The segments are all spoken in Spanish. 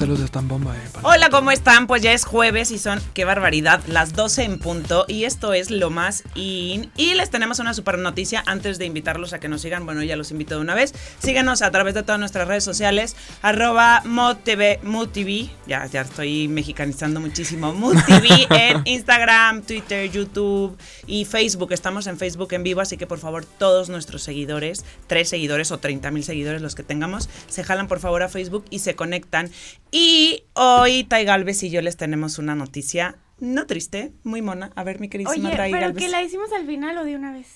pelos están bomba, eh. Hola, ¿cómo están? Pues ya es jueves y son, qué barbaridad, las 12 en punto. Y esto es lo más in. Y les tenemos una super noticia antes de invitarlos a que nos sigan. Bueno, ya los invito de una vez. Síganos a través de todas nuestras redes sociales. Arroba ModTV. Ya, ya estoy mexicanizando muchísimo. ModTV en Instagram, Twitter, YouTube y Facebook. Estamos en Facebook en vivo, así que por favor, todos nuestros seguidores, tres seguidores o 30 mil seguidores, los que tengamos, se jalan por favor a Facebook y se conectan. Y hoy Tai Galvez y yo les tenemos una noticia no triste, muy mona. A ver, mi queridísima Oye, Tai pero Galvez. que la hicimos al final o de una vez.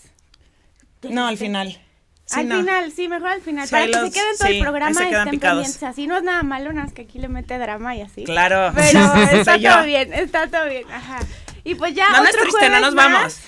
No, al final. Sí, al no. final, sí, mejor al final. Sí, para que se queden todo sí, el programa y estén picados. pendientes. Así no es nada malo, nada más que aquí le mete drama y así. Claro. Pero está todo bien, está todo bien. Ajá. Y pues ya. No, no es otro triste, no nos más. vamos.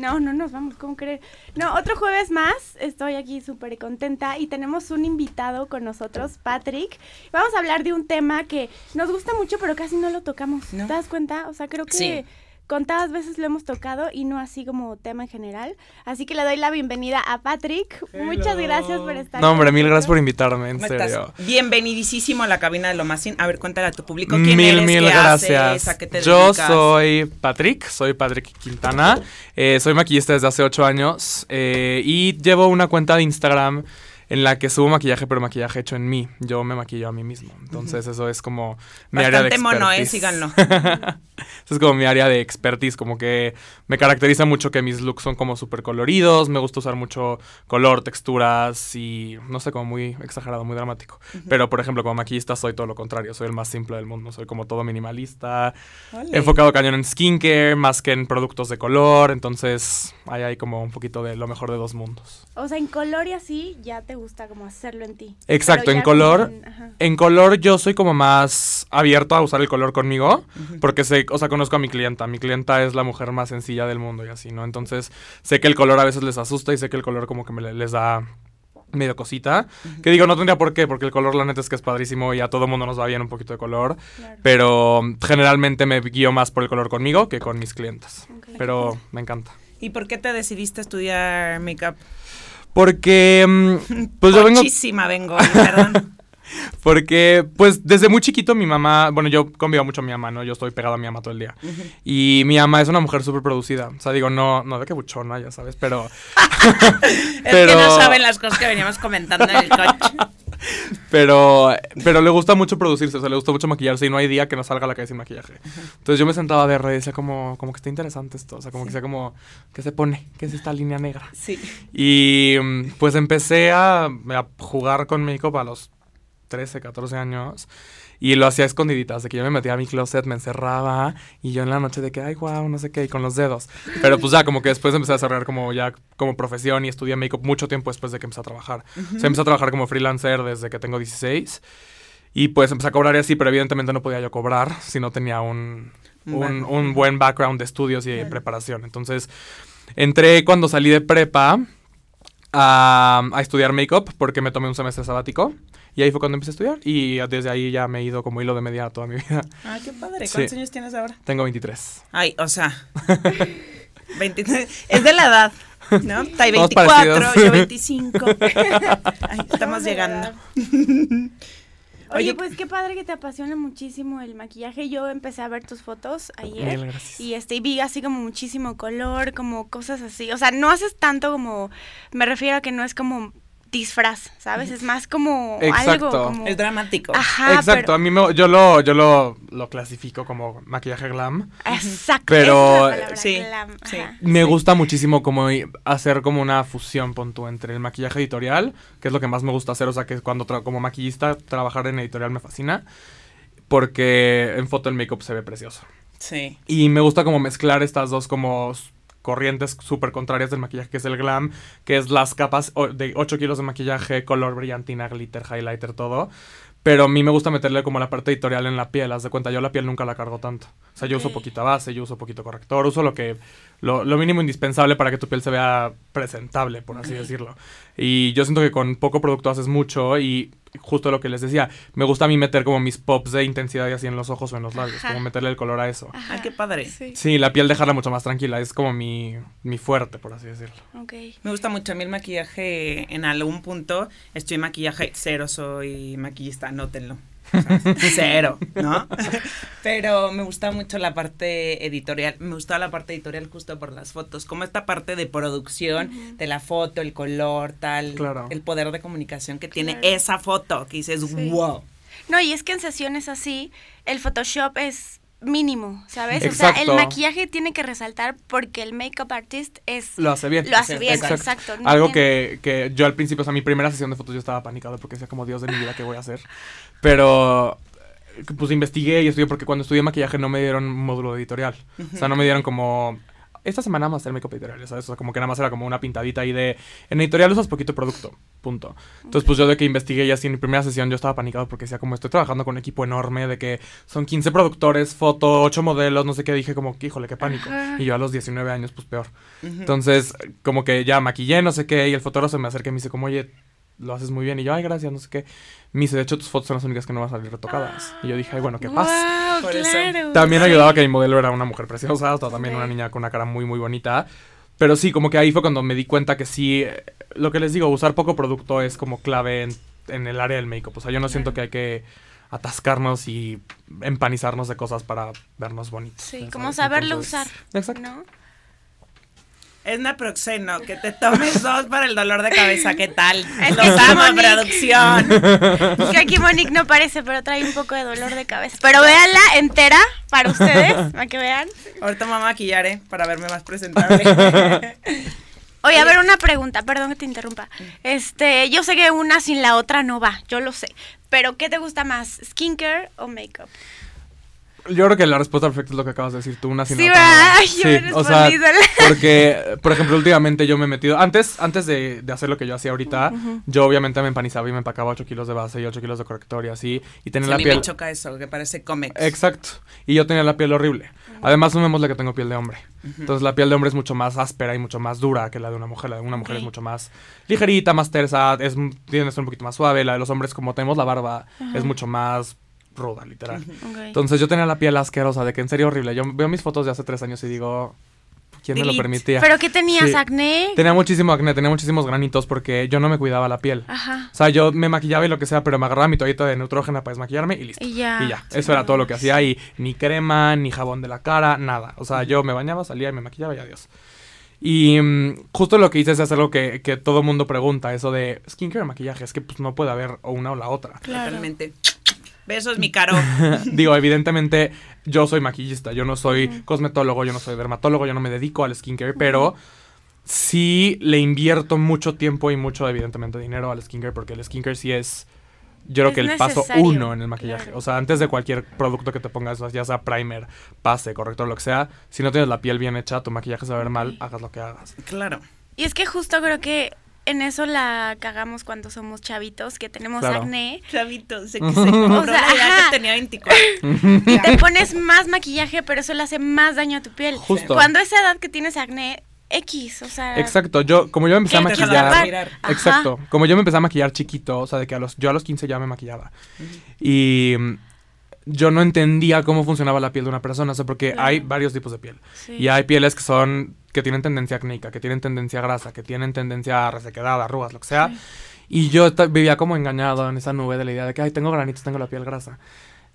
No, no nos vamos, ¿cómo creer? No, otro jueves más, estoy aquí súper contenta y tenemos un invitado con nosotros, Patrick. Vamos a hablar de un tema que nos gusta mucho, pero casi no lo tocamos. ¿No? ¿Te das cuenta? O sea, creo que Sí. Contadas veces lo hemos tocado y no así como tema en general. Así que le doy la bienvenida a Patrick. Muchas gracias por estar No, hombre, mil gracias por invitarme, en serio. Bienvenidísimo a la cabina de lo más sin. A ver, cuéntale a tu público quién Mil, eres, mil qué gracias. haces, a qué te Yo dedicas. soy Patrick, soy Patrick Quintana. eh, soy maquillista desde hace ocho años eh, y llevo una cuenta de Instagram en la que subo maquillaje, pero maquillaje hecho en mí. Yo me maquillo a mí mismo. Entonces, eso es como mi área de Bastante mono, eh, expertise. síganlo. Eso es como mi área de expertise, como que me caracteriza mucho que mis looks son como súper coloridos, me gusta usar mucho color, texturas y no sé, como muy exagerado, muy dramático. Pero, por ejemplo, como maquillista soy todo lo contrario, soy el más simple del mundo, soy como todo minimalista, enfocado cañón en skincare, más que en productos de color, entonces ahí hay como un poquito de lo mejor de dos mundos. O sea, en color y así ya te gusta como hacerlo en ti. Exacto, en color, en- color yo soy como más abierto a usar el color conmigo, porque sé, o sea, conozco a mi clienta. Mi clienta es la mujer más sencilla del mundo y así, ¿no? Entonces sé que el color a veces les asusta y sé que el color como que me le- les da medio cosita. Que digo, no tendría por qué, porque el color la neta es que es padrísimo y a todo mundo nos va bien un poquito de color. Claro. Pero generalmente me guío más por el color conmigo que con mis clientes. Pero me encanta. ¿Y por qué te decidiste estudiar make-up? Porque, mm, pues yo vengo... Muchísima perdón. Porque, pues, desde muy chiquito mi mamá, bueno, yo convivo mucho a mi mamá, ¿no? Yo estoy pegado a mi mamá todo el día. Y mi mamá es una mujer súper producida. O sea, digo, no, no de que buchona, ya sabes, pero... Es que no saben las cosas que veníamos comentando en el coche. Pero, pero le gusta mucho producirse, o sea, le gusta mucho maquillarse y no hay día que no salga a la calle sin maquillaje. Entonces yo me sentaba a ver y decía como, como que está interesante esto, o sea, como que sea como, ¿qué se pone? ¿Qué es esta línea negra? Sí. Y pues empecé a, a jugar con make-up a los 13, 14 años. Y lo hacía a escondiditas, de que yo me metía a mi closet, me encerraba y yo en la noche de que, ay, wow, no sé qué, y con los dedos. Pero pues ya, como que después empecé a desarrollar como ya como profesión y estudié make-up mucho tiempo después de que empecé a trabajar. O sea, empecé a trabajar como freelancer desde que tengo 16. Y pues empecé a cobrar y así, pero evidentemente no podía yo cobrar si no tenía un, Un buen background de estudios y de preparación. Entonces, entré cuando salí de prepa a, a estudiar make-up porque me tomé un semestre sabático. Y ahí fue cuando empecé a estudiar. Y desde ahí ya me he ido como hilo de media toda mi vida. Ay, qué padre. Sí. ¿Cuántos años tienes ahora? Tengo 23. Ay, o sea. 23. Es de la edad, ¿no? Todos 24, parecidos. yo 25. Ay, estamos llegando. Oye, Oye, pues qué padre que te apasiona muchísimo el maquillaje. Yo empecé a ver tus fotos ayer. Gracias. Y este, y vi así como muchísimo color, como cosas así. O sea, no haces tanto como. Me refiero a que no es como disfraz, ¿sabes? Es más como Exacto. algo como. Es dramático. Ajá, Exacto, pero- a mí me- yo, lo, yo lo, lo clasifico como maquillaje glam. Exacto. Pero, es la sí, glam, sí. ajá. Me gusta muchísimo como hacer como una fusión, pon tú, entre el maquillaje editorial, que es lo que más me gusta hacer, o sea, que cuando como maquillista trabajar en editorial me fascina, porque en foto el make-up se ve precioso. Sí. Y me gusta como mezclar estas dos como corrientes súper contrarias del maquillaje, que es el glam, que es las capas de 8 kilos de maquillaje, color brillantina, glitter, highlighter, todo. Pero a mí me gusta meterle como la parte editorial en la piel, haz de cuenta, yo la piel nunca la cargo tanto. O sea, yo uso poquita base, yo uso poquito corrector, uso lo que, lo, lo mínimo indispensable para que tu piel se vea presentable, por así decirlo. Y yo siento que con poco producto haces mucho y justo lo que les decía, me gusta a mí meter como mis pops de intensidad y así en los ojos o en los labios, Ajá. como meterle el color a eso. Ajá, Ay, qué padre. Sí. Sí, la piel dejarla mucho más tranquila, es como mi, mi fuerte, por así decirlo. Ok. Me gusta mucho a mí el maquillaje en algún punto. Estoy maquillaje cero, soy maquillista, anótenlo. Cero, ¿no? Pero me gusta mucho la parte editorial. Me gustaba la parte editorial justo por las fotos. Como esta parte de producción de la foto, el color, tal. Claro. El poder de comunicación que tiene Claro. esa foto. Que dices, Sí. wow. No, y es que en sesiones así, el Photoshop es mínimo, ¿sabes? O sea, el maquillaje tiene que resaltar porque el makeup artist es... Lo hace bien. Lo hace bien, exacto. exacto. no Algo que, que yo al principio, o sea, mi primera sesión de fotos yo estaba panicado porque decía como Dios de mi vida, ¿qué voy a hacer? Pero pues investigué y estudié porque cuando estudié maquillaje no me dieron módulo editorial. O sea, no me dieron como esta semana vamos a hacer make-up editorial, ¿sabes? O sea, como que nada más era como una pintadita ahí de en editorial usas poquito producto, punto. Entonces, pues yo de que investigué y así en mi primera sesión yo estaba panicado porque decía como estoy trabajando con un equipo enorme de que son 15 productores, foto, 8 modelos, no sé qué, dije como, híjole, qué pánico. Ajá. Y yo a los 19 años, pues peor. Entonces, como que ya maquillé, no sé qué, y el fotógrafo se me acerca y me dice como, oye, lo haces muy bien. Y yo, ay, gracias, no sé qué. Me dice, de hecho, tus fotos son las únicas que no van a salir retocadas. Y yo dije, ay, bueno, qué paz. Wow, Por eso. claro. También sí. ayudaba que mi modelo era una mujer preciosa, o sea, también Sí. una niña con una cara muy, muy bonita. Pero sí, como que ahí fue cuando me di cuenta que sí, eh, lo que les digo, usar poco producto es como clave en, en el área del make-up. O sea, yo no siento que hay que atascarnos y empanizarnos de cosas para vernos bonitos. Sí, como saberlo Entonces, usar, Exacto. ¿no? Es naproxeno, que te tomes dos para el dolor de cabeza. ¿Qué tal? Es Los amo, producción. Que aquí Monique no parece, pero trae un poco de dolor de cabeza. Pero véanla entera para ustedes, para que vean. Ahorita me voy a maquillar, ¿eh? Para verme más presentable. Oye, a ver, una pregunta, perdón que te interrumpa. Este, yo sé que una sin la otra no va, yo lo sé. Pero, ¿qué te gusta más, skincare o makeup? Yo creo que la respuesta perfecta es lo que acabas de decir tú, una sin Sí, no. Ay, yo me o sea, porque, por ejemplo, últimamente yo me he metido, antes, antes de, de hacer lo que yo hacía ahorita, yo obviamente me empanizaba y me empacaba 8 kilos de base y 8 kilos de corrector y así, y tenía Sí, a la mí piel... me choca eso, que parece cómics. Exacto, y yo tenía la piel horrible. Además, sumémosle que tengo piel de hombre. Entonces, la piel de hombre es mucho más áspera y mucho más dura que la de una mujer. La de una mujer es mucho más ligerita, más tersa, es, tiene que ser un poquito más suave. La de los hombres, como tenemos la barba, es mucho más ruda, literal. Ok. Entonces yo tenía la piel asquerosa, de que en serio horrible. Yo veo mis fotos de hace tres años y digo, ¿quién me lo Delete. permitía? ¿Pero qué tenías, Sí. acné? Tenía muchísimo acné, tenía muchísimos granitos porque yo no me cuidaba la piel. Ajá. O sea, yo me maquillaba y lo que sea, pero me agarraba mi toallita de neutrógena para desmaquillarme y listo. Y ya. Y ya, eso era todo lo que hacía y ni crema, ni jabón de la cara, nada. O sea, yo me bañaba, salía y me maquillaba y adiós. Y mm, justo lo que hice es hacer lo que, que todo mundo pregunta, eso de skincare, maquillaje, es que pues no puede haber o una o la otra. Claro. Totalmente. Besos, mi caro. Digo, evidentemente yo soy maquillista, yo no soy cosmetólogo, yo no soy dermatólogo, yo no me dedico al skincare, pero sí le invierto mucho tiempo y mucho, evidentemente, dinero al skincare, porque el skincare sí es, yo creo Es que el paso uno en el maquillaje. claro. O sea, antes de cualquier producto que te pongas, ya sea primer, pase, corrector, lo que sea, si no tienes la piel bien hecha, tu maquillaje se va a ver mal, hagas lo que hagas. Claro. Y es que justo creo que en eso la cagamos cuando somos chavitos, que tenemos Claro. acné. Chavito, sé que se O sea, la idea ajá. que tenía 24. Y te pones más maquillaje, pero eso le hace más daño a tu piel. Justo. Cuando esa edad que tienes acné, X, o sea... Exacto, yo, como yo me empecé a maquillar... Exacto. Como yo me empecé a maquillar chiquito, o sea, de que a los, yo a los 15 ya me maquillaba. Y yo no entendía cómo funcionaba la piel de una persona, o sea, porque Claro. hay varios tipos de piel. Sí. Y hay pieles que son, que tienen tendencia acnéica, que tienen tendencia a grasa, que tienen tendencia a resequedad, arrugas, lo que sea. Y yo vivía como engañado en esa nube de la idea de que, ay, tengo granitos, tengo la piel grasa.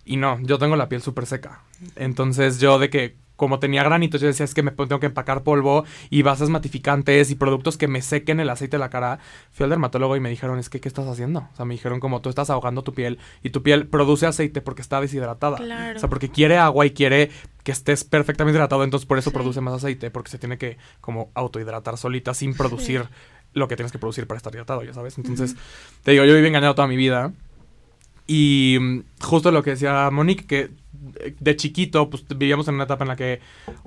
Y no, yo tengo la piel súper seca. Entonces yo de que como tenía granitos, yo decía, es que me tengo que empacar polvo y bases matificantes y productos que me sequen el aceite de la cara. Fui al dermatólogo y me dijeron, es que, ¿qué estás haciendo? O sea, me dijeron como tú estás ahogando tu piel y tu piel produce aceite porque está deshidratada. Claro. O sea, porque quiere agua y quiere que estés perfectamente hidratado, entonces por eso Sí. produce más aceite, porque se tiene que como autohidratar solita sin producir lo que tienes que producir para estar hidratado, ya sabes. Entonces, te digo, yo viví engañado toda mi vida. Y mm, justo lo que decía Monique, que de chiquito, pues vivíamos en una etapa en la que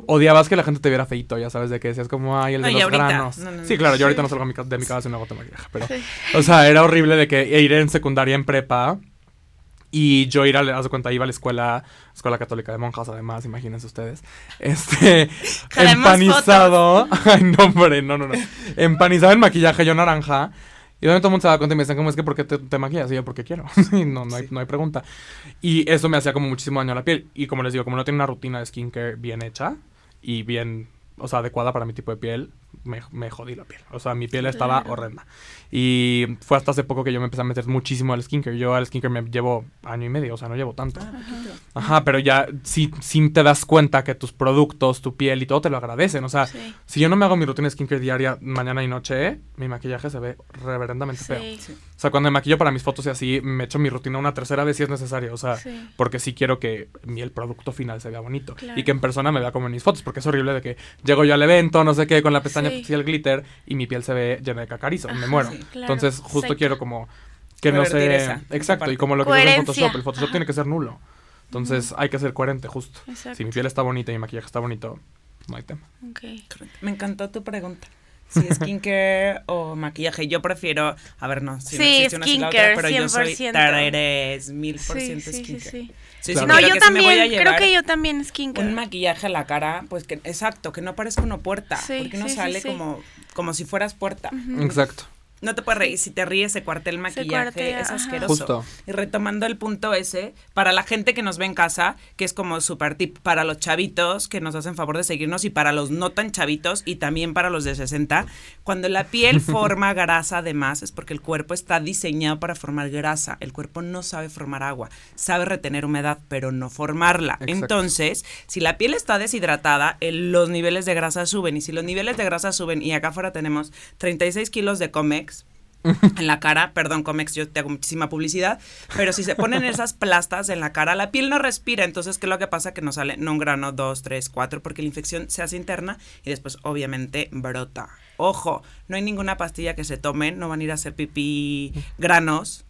odiabas que la gente te viera feito, ya sabes, de que decías como, ay, el de No, los ahorita, granos. no, no, no. Sí, claro, yo ahorita no salgo de mi casa sin una gota de maquillaje, pero... O sea, era horrible de que ir en secundaria, en prepa, y yo ir a, haz de cuenta, iba a la escuela, escuela católica de monjas, además, imagínense ustedes. Este, empanizado. Ay, no, hombre, no, no, no. Empanizado en maquillaje, yo naranja. Y de repente todo el mundo se da cuenta y me dicen, ¿cómo es que por qué te, te maquillas? Y yo, porque quiero. No, no hay, no hay pregunta. Y eso me hacía como muchísimo daño a la piel. Y como les digo, como no tiene una rutina de skincare bien hecha y bien, o sea, adecuada para mi tipo de piel, me, me jodí la piel. O sea, mi piel estaba horrenda. Y fue hasta hace poco que yo me empecé a meter muchísimo al skincare. Yo al skincare me llevo año y medio, o sea, no llevo tanto. Ah. Ajá, pero ya sí, sí te das cuenta que tus productos, tu piel y todo te lo agradecen. O sea, Sí. si yo no me hago mi rutina de skincare diaria mañana y noche, mi maquillaje se ve reverendamente feo. Sí. Sí. O sea, cuando me maquillo para mis fotos y así, me echo mi rutina una tercera vez si es necesario. O sea, Sí. porque sí quiero que mi, el producto final se vea bonito. Claro. Y que en persona me vea como en mis fotos. Porque es horrible de que llego yo al evento, no sé qué, con la pestaña Sí. y el glitter y mi piel se ve llena de cacarizo. me muero. sí, claro. Entonces, justo Seca. quiero como que no se... esa- Exacto, y como lo que veo en Coherencia. Photoshop, el Photoshop Ajá. tiene que ser nulo. Entonces, hay que ser coherente, justo. Exacto. Si mi piel está bonita y mi maquillaje está bonito, no hay tema. Ok. Correcto. Me encantó tu pregunta. Si skincare o maquillaje, yo prefiero, a ver, no, si no Sí, existe una sin la otra, pero yo soy 100%. mil por Sí, ciento sí, sí, skincare. sí. Sí, Claro. sí, No, creo yo sí también, creo que yo también skincare. un maquillaje a la cara, pues que, exacto, que no parezca una puerta, Sí, porque no sí, sí, sale sí. como, como si fueras puerta. Exacto. No te puedes reír, si te ríes se cuartea el maquillaje, cuartea, es asqueroso. Justo. Y retomando el punto ese, para la gente que nos ve en casa, que es como súper tip para los chavitos que nos hacen favor de seguirnos y para los no tan chavitos y también para los de 60, cuando la piel forma grasa además es porque el cuerpo está diseñado para formar grasa. El cuerpo no sabe formar agua, sabe retener humedad, pero no formarla. Exacto. Entonces, si la piel está deshidratada, el- los niveles de grasa suben. Y si los niveles de grasa suben, y acá afuera tenemos 36 kilos de Comex, en la cara, perdón Comex, yo te hago muchísima publicidad, pero si se ponen esas plastas en la cara, la piel no respira, entonces ¿qué es lo que pasa? Que nos sale no un grano, dos, tres, cuatro, porque la infección se hace interna y después obviamente brota. Ojo, no hay ninguna pastilla que se tomen, no van a ir a hacer pipí granos,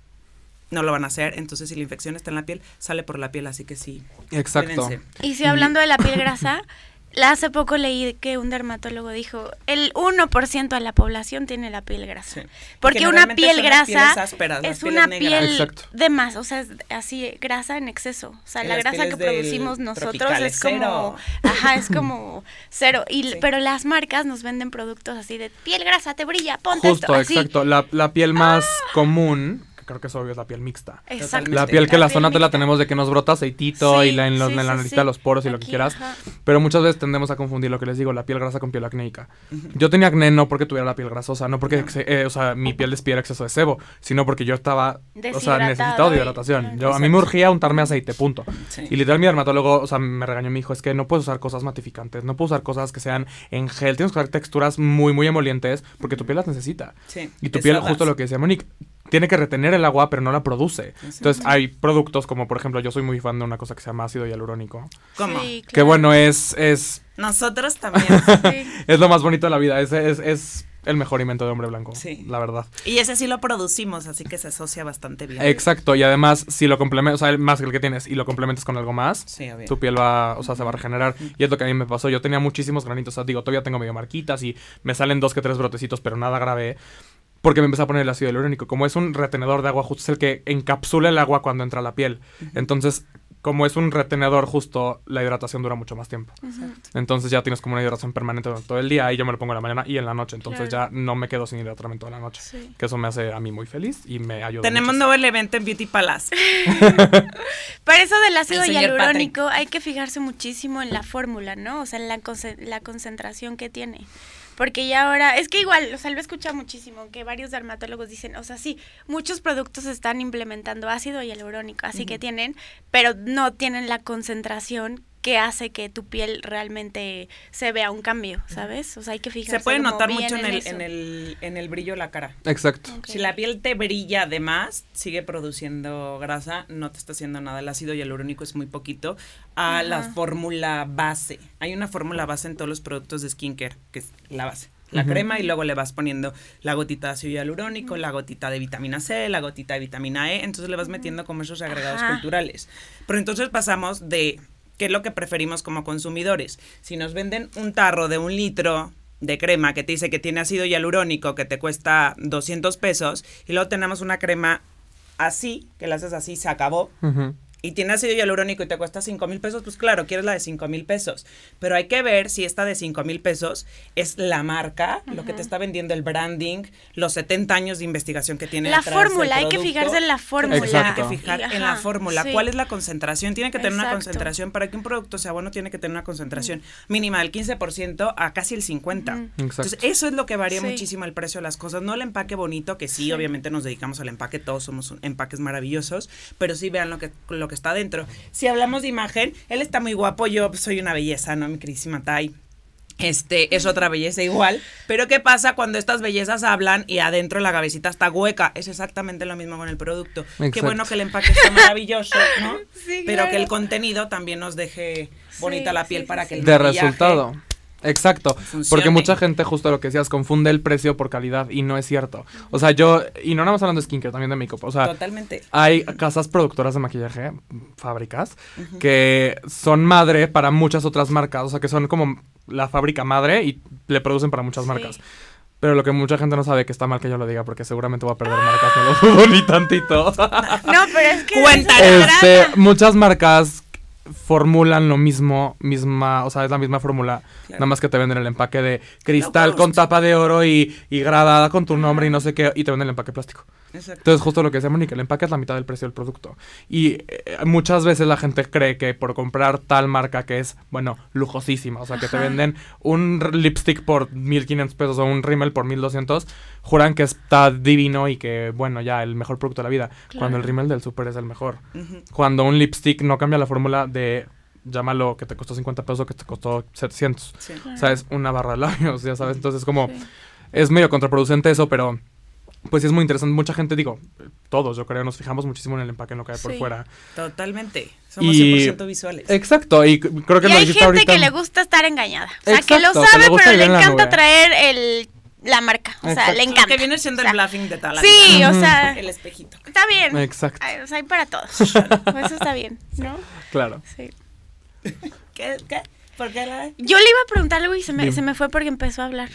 no lo van a hacer, entonces si la infección está en la piel, sale por la piel, así que sí. Exacto. Cuídense. Y si hablando de la piel grasa, hace poco leí que un dermatólogo dijo, el 1% de la población tiene la piel grasa. Sí. Porque Que una piel grasa ásperas, es una negras. piel Exacto. de más, o sea, es así, grasa en exceso. O sea, Y la grasa que producimos nosotros es como, cero. ajá, es como cero. Y, Sí. Pero las marcas nos venden productos así de piel grasa, te brilla, ponte Justo, esto, así. exacto. La, la piel más común, que creo que es obvio, es la piel mixta. Exacto. La piel que la zona te la tenemos de que nos brota aceitito Sí, y la, en, los, sí, en la sí, naricita, sí. los poros y lo que Aquí, quieras. ajá. Pero muchas veces tendemos a confundir lo que les digo, la piel grasa con piel acnéica. Yo tenía acné no porque tuviera la piel grasosa, no porque eh, o sea, mi piel despidiera exceso de sebo, sino porque yo estaba, o sea, necesitado de y- hidratación. Yo, a mí me urgía untarme aceite, punto. Y literal mi dermatólogo, o sea, me regañó, me dijo, es que no puedes usar cosas matificantes, no puedes usar cosas que sean en gel, tienes que usar texturas muy, muy emolientes porque tu piel las necesita. Sí, Y tu piel, justo lo que decía Monique, tiene que retener el agua, pero no la produce. Entonces hay productos como, por ejemplo, yo soy muy fan de una cosa que se llama ácido hialurónico. ¿Cómo? Sí, Que claro. bueno, es, es, Nosotros también. Sí. es lo más bonito de la vida, es, es, es el mejor invento de hombre blanco, Sí. la verdad. y ese sí lo producimos, así que se asocia bastante bien. Exacto, y además, si lo complementas, o sea, el más que el que tienes, y lo complementas con algo más, Sí, obvio. tu piel va, o sea, se va a regenerar. Y es lo que a mí me pasó. Yo tenía muchísimos granitos. O sea, digo, todavía tengo medio marquitas y me salen dos que tres brotecitos, pero nada grave. Porque me empecé a poner el ácido hialurónico. Como es un retenedor de agua, justo es el que encapsula el agua cuando entra a la piel. Entonces, como es un retenedor, justo la hidratación dura mucho más tiempo. Entonces ya tienes como una hidratación permanente durante todo el día. Y yo me lo pongo en la mañana y en la noche. Entonces Claro. ya no me quedo sin hidratarme toda la noche. Sí. Que eso me hace a mí muy feliz y me ayuda. Tenemos mucho. nuevo evento en Beauty Palace. Para eso del ácido hialurónico hay que fijarse muchísimo en la fórmula, ¿no? O sea, en la, conce- la concentración que tiene. Porque ya ahora, es que igual, o sea, lo he escuchado muchísimo, que varios dermatólogos dicen, o sea, sí, muchos productos están implementando ácido hialurónico, así que tienen, pero no tienen la concentración que hace que tu piel realmente se vea un cambio, ¿sabes? O sea, hay que fijarse Se puede notar mucho en el, en, el, en el brillo de la cara. Exacto. Si la piel te brilla de más, sigue produciendo grasa, no te está haciendo nada. El ácido hialurónico es muy poquito. A la fórmula base. Hay una fórmula base en todos los productos de skincare, que es la base. La crema y luego le vas poniendo la gotita de ácido hialurónico, la gotita de vitamina C, la gotita de vitamina E, entonces le vas metiendo como esos agregados Ajá. culturales. Pero entonces pasamos de qué es lo que preferimos como consumidores. Si nos venden un tarro de un litro de crema que te dice que tiene ácido hialurónico que te cuesta 200 pesos y luego tenemos una crema así, que la haces así, se acabó. Y tiene ácido hialurónico y te cuesta 5 mil pesos, pues claro, quieres la de 5 mil pesos. Pero hay que ver si esta de 5 mil pesos es la marca, lo que te está vendiendo el branding, los 70 años de investigación que tiene. La detrás del fórmula, hay que fijarse en la fórmula. Exacto. Hay que fijar en la fórmula. sí. ¿Cuál es la concentración? Tiene que tener una concentración. Para que un producto sea bueno, tiene que tener una concentración mínima del 15% a casi el 50%. Entonces, eso es lo que varía Sí. muchísimo el precio de las cosas. No el empaque bonito, que sí, obviamente nos dedicamos al empaque, todos somos un- empaques maravillosos, pero sí vean lo que, lo que está dentro. Si hablamos de imagen, él está muy guapo, yo soy una belleza, ¿no? Mi queridísima Tai. Este es otra belleza igual, pero ¿qué pasa cuando estas bellezas hablan y adentro la cabecita está hueca? Es exactamente lo mismo con el producto. Qué bueno que el empaque está maravilloso, ¿no? Sí, pero que el contenido también nos deje bonita Sí, la piel sí, para sí, que el de resultado. Exacto, funcione. porque mucha gente, justo lo que decías, confunde el precio por calidad y no es cierto. O sea, yo, y no nada más hablando de skincare, también de make-up. O sea, Totalmente. hay casas productoras de maquillaje, fábricas, que son madre para muchas otras marcas. O sea, que son como la fábrica madre y le producen para muchas Sí. marcas. Pero lo que mucha gente no sabe que está mal que yo lo diga porque seguramente voy a perder marcas, no lo dudo ni tantito. No, pero es que. Cuéntanos. Este, muchas marcas formulan lo mismo, misma, o sea, es la misma fórmula, Claro. nada más que te venden el empaque de cristal con tapa de oro y, y gradada con tu nombre y no sé qué, y te venden el empaque plástico. Exacto. Entonces, justo lo que decía Mónica, el empaque es la mitad del precio del producto. Y eh, muchas veces la gente cree que por comprar tal marca que es, bueno, lujosísima, o sea, que te venden un lipstick por 1500 pesos o un rímel por 1200, juran que está divino y que, bueno, ya el mejor producto de la vida. Cuando el rímel del súper es el mejor. Cuando un lipstick no cambia la fórmula de, llámalo que te costó 50 pesos o que te costó 700. Sí. O sea, es una barra de labios, ya sabes. Entonces, como, Sí. es medio contraproducente eso, pero pues sí es muy interesante. Mucha gente, digo, todos yo creo, nos fijamos muchísimo en el empaque, en lo que hay por Sí. fuera. Totalmente. Somos Y- 100% visuales. Exacto, y creo que Y lo hay gente ahorita. que le gusta estar engañada. O sea, que lo que sabe, le pero le la encanta nube. traer el, la marca. O sea, le Lo encanta. que viene siendo O sea, el bluffing de tal Sí, o sea, El espejito. está bien. Exacto, Ay, o sea, hay para todos. Pues Eso está bien, ¿no? claro. Sí. ¿Qué? ¿Qué? ¿Por qué la.? Yo le iba a preguntar algo y se me, se me fue porque empezó a hablar.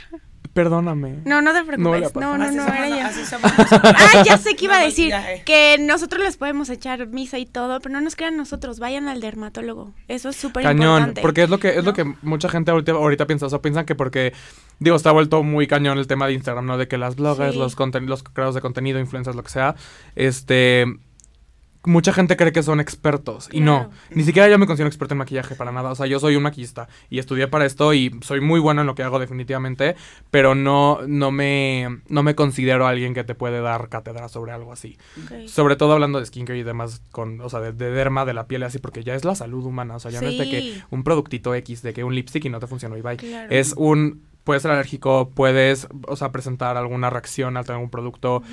Perdóname. No, no te No preocupes. No, no, no, somos, era somos. Ah, ya sé que iba a No, decir eh. que nosotros les podemos echar misa y todo, pero no nos crean nosotros, vayan al dermatólogo. Eso es súper Cañón, importante. porque es lo que es lo ¿no? que mucha gente ahorita, ahorita piensa, o sea, piensan que porque digo, está vuelto muy cañón el tema de Instagram, ¿no? De que las bloggers, Sí. los conten- los creadores de contenido, influencers, lo que sea, este mucha gente cree que son expertos y no, ni siquiera yo me considero experto en maquillaje para nada, o sea, yo soy un maquillista y estudié para esto y soy muy bueno en lo que hago definitivamente, pero no no me no me considero alguien que te puede dar cátedra sobre algo así. Sobre todo hablando de skincare y demás, con, o sea, de, de derma, de la piel así, porque ya es la salud humana. O sea, ya no es de que un productito X, de que un lipstick y no te funcionó y bye. Claro. Es un, puedes ser alérgico, puedes, o sea, presentar alguna reacción al tener algún producto.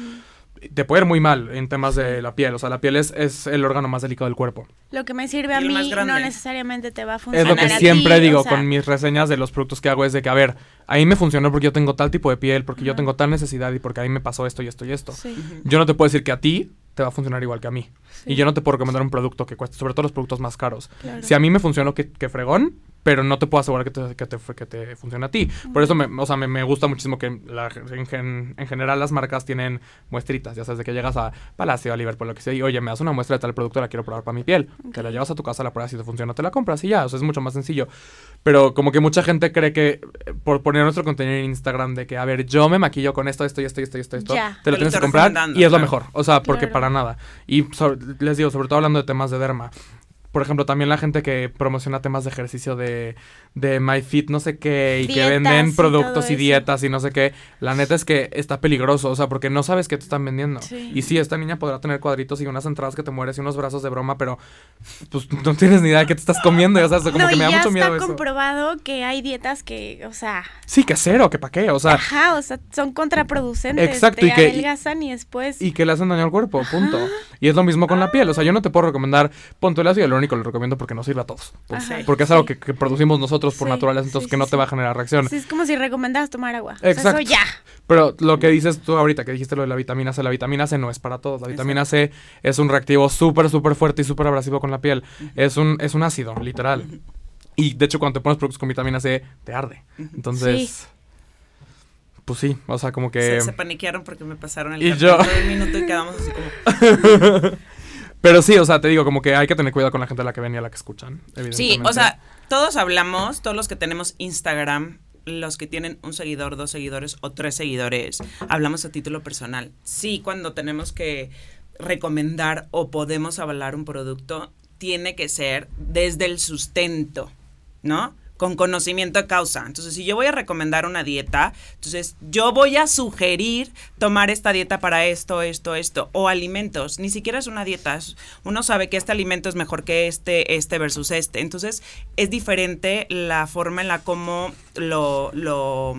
Te puede ir muy mal en temas de la piel. O sea, la piel es, es el órgano más delicado del cuerpo. Lo que me sirve a mí no necesariamente te va a Es funcionar. lo que a siempre ti, digo o sea, con mis reseñas de los productos que hago, es de que, a ver, ahí me funcionó porque yo tengo tal tipo de piel, porque yo tengo tal necesidad y porque ahí me pasó esto y esto y esto. Sí. Yo no te puedo decir que a ti te va a funcionar igual que a mí. Sí. Y yo no te puedo recomendar un producto que cueste, sobre todo los productos más caros. Claro. Si a mí me funcionó, que, que fregón, pero no te puedo asegurar que te, que te, que te funcione a ti. Por eso me, o sea, me, me gusta muchísimo que la- en, en general las marcas tienen muestritas. Ya sabes, de que llegas a Palacio, a Liverpool, lo que sea, y oye, me das una muestra de tal producto, la quiero probar para mi piel. Te la llevas a tu casa, la pruebas, si te funciona, te la compras y ya. O sea, es mucho más sencillo. Pero como que mucha gente cree que eh, por poner nuestro contenido en Instagram de que, a ver, yo me maquillo con esto, esto y esto y esto y esto, y esto, Ya. te lo Te lo tienes que comprar y es lo mejor. O sea, porque Claro. para nada. Y sobre- les digo, sobre todo hablando de temas de derma. Por ejemplo, también la gente que promociona temas de ejercicio de, de MyFit, no sé qué, y que Dietas venden y productos y eso. dietas y no sé qué. La neta es que está peligroso, o sea, porque no sabes qué te están vendiendo. Sí. Y sí, esta niña podrá tener cuadritos y unas entradas que te mueres y unos brazos de broma, pero pues no tienes ni idea de qué te estás comiendo. O sea, como no, que y me da mucho miedo está eso. comprobado que hay dietas que, o sea, Sí, que cero, que pa' qué, o sea, ajá, o sea, son contraproducentes. Exacto, te y que- adelgazan y después. y que le hacen daño al cuerpo, punto. Y es lo mismo con la piel, o sea, yo no te puedo recomendar, ponte el ácido hialurónico, lo recomiendo porque nos sirve a todos. Pues, Ajá, porque es algo que, que producimos nosotros por Sí, naturaleza, entonces sí, que sí, no te va a generar reacción. Sí, es como si recomendaras tomar agua. O sea, Exacto. eso ya. Pero lo que dices tú ahorita, que dijiste lo de la vitamina C, la vitamina C no es para todos. La vitamina C es un reactivo súper, súper fuerte y súper abrasivo con la piel. Es un, es un ácido, literal. Y de hecho, cuando te pones productos con vitamina C, te arde. Entonces, pues sí, o sea, como que... Se, se paniquearon porque me pasaron el Y yo- todo el minuto y quedamos así como. Pero sí, o sea, te digo, como que hay que tener cuidado con la gente a la que ven y a la que escuchan. Sí, o sea, todos hablamos, todos los que tenemos Instagram, los que tienen un seguidor, dos seguidores o tres seguidores, hablamos a título personal. Sí, cuando tenemos que recomendar o podemos avalar un producto, tiene que ser desde el sustento, ¿no? Con conocimiento de causa. Entonces, si yo voy a recomendar una dieta, entonces yo voy a sugerir tomar esta dieta para esto, esto, esto, o alimentos. Ni siquiera es una dieta. Uno sabe que este alimento es mejor que este, este versus este. Entonces, es diferente la forma en la cómo lo, lo,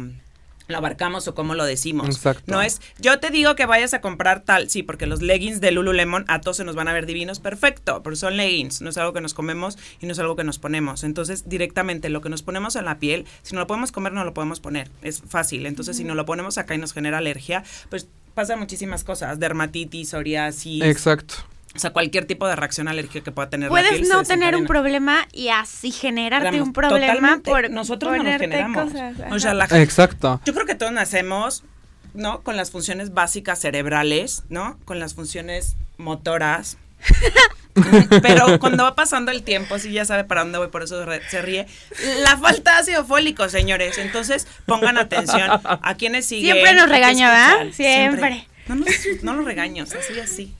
lo abarcamos o cómo lo decimos. Exacto. No es, yo te digo que vayas a comprar tal, sí, porque los leggings de Lululemon a todos se nos van a ver divinos, perfecto, pero son leggings, no es algo que nos comemos y no es algo que nos ponemos. Entonces, directamente lo que nos ponemos en la piel, si no lo podemos comer, no lo podemos poner. Es fácil. Entonces, si no lo ponemos acá y nos genera alergia, pues pasan muchísimas cosas, dermatitis, psoriasis, Exacto. O sea, cualquier tipo de reacción alérgica que pueda tener la piel. Puedes no tener un problema y así generarte Ramos, un problema por nosotros no nos generamos. cosas, O sea, la Exacto. Yo creo que todos nacemos, ¿no? Con las funciones básicas cerebrales, ¿no? Con las funciones motoras. Pero cuando va pasando el tiempo, sí ya sabe para dónde voy, por eso se ríe. La falta de ácido fólico, señores. Entonces, pongan atención a quienes siguen. Siempre nos regaña, ¿verdad? Siempre. No, nos, no los regaños, así, así.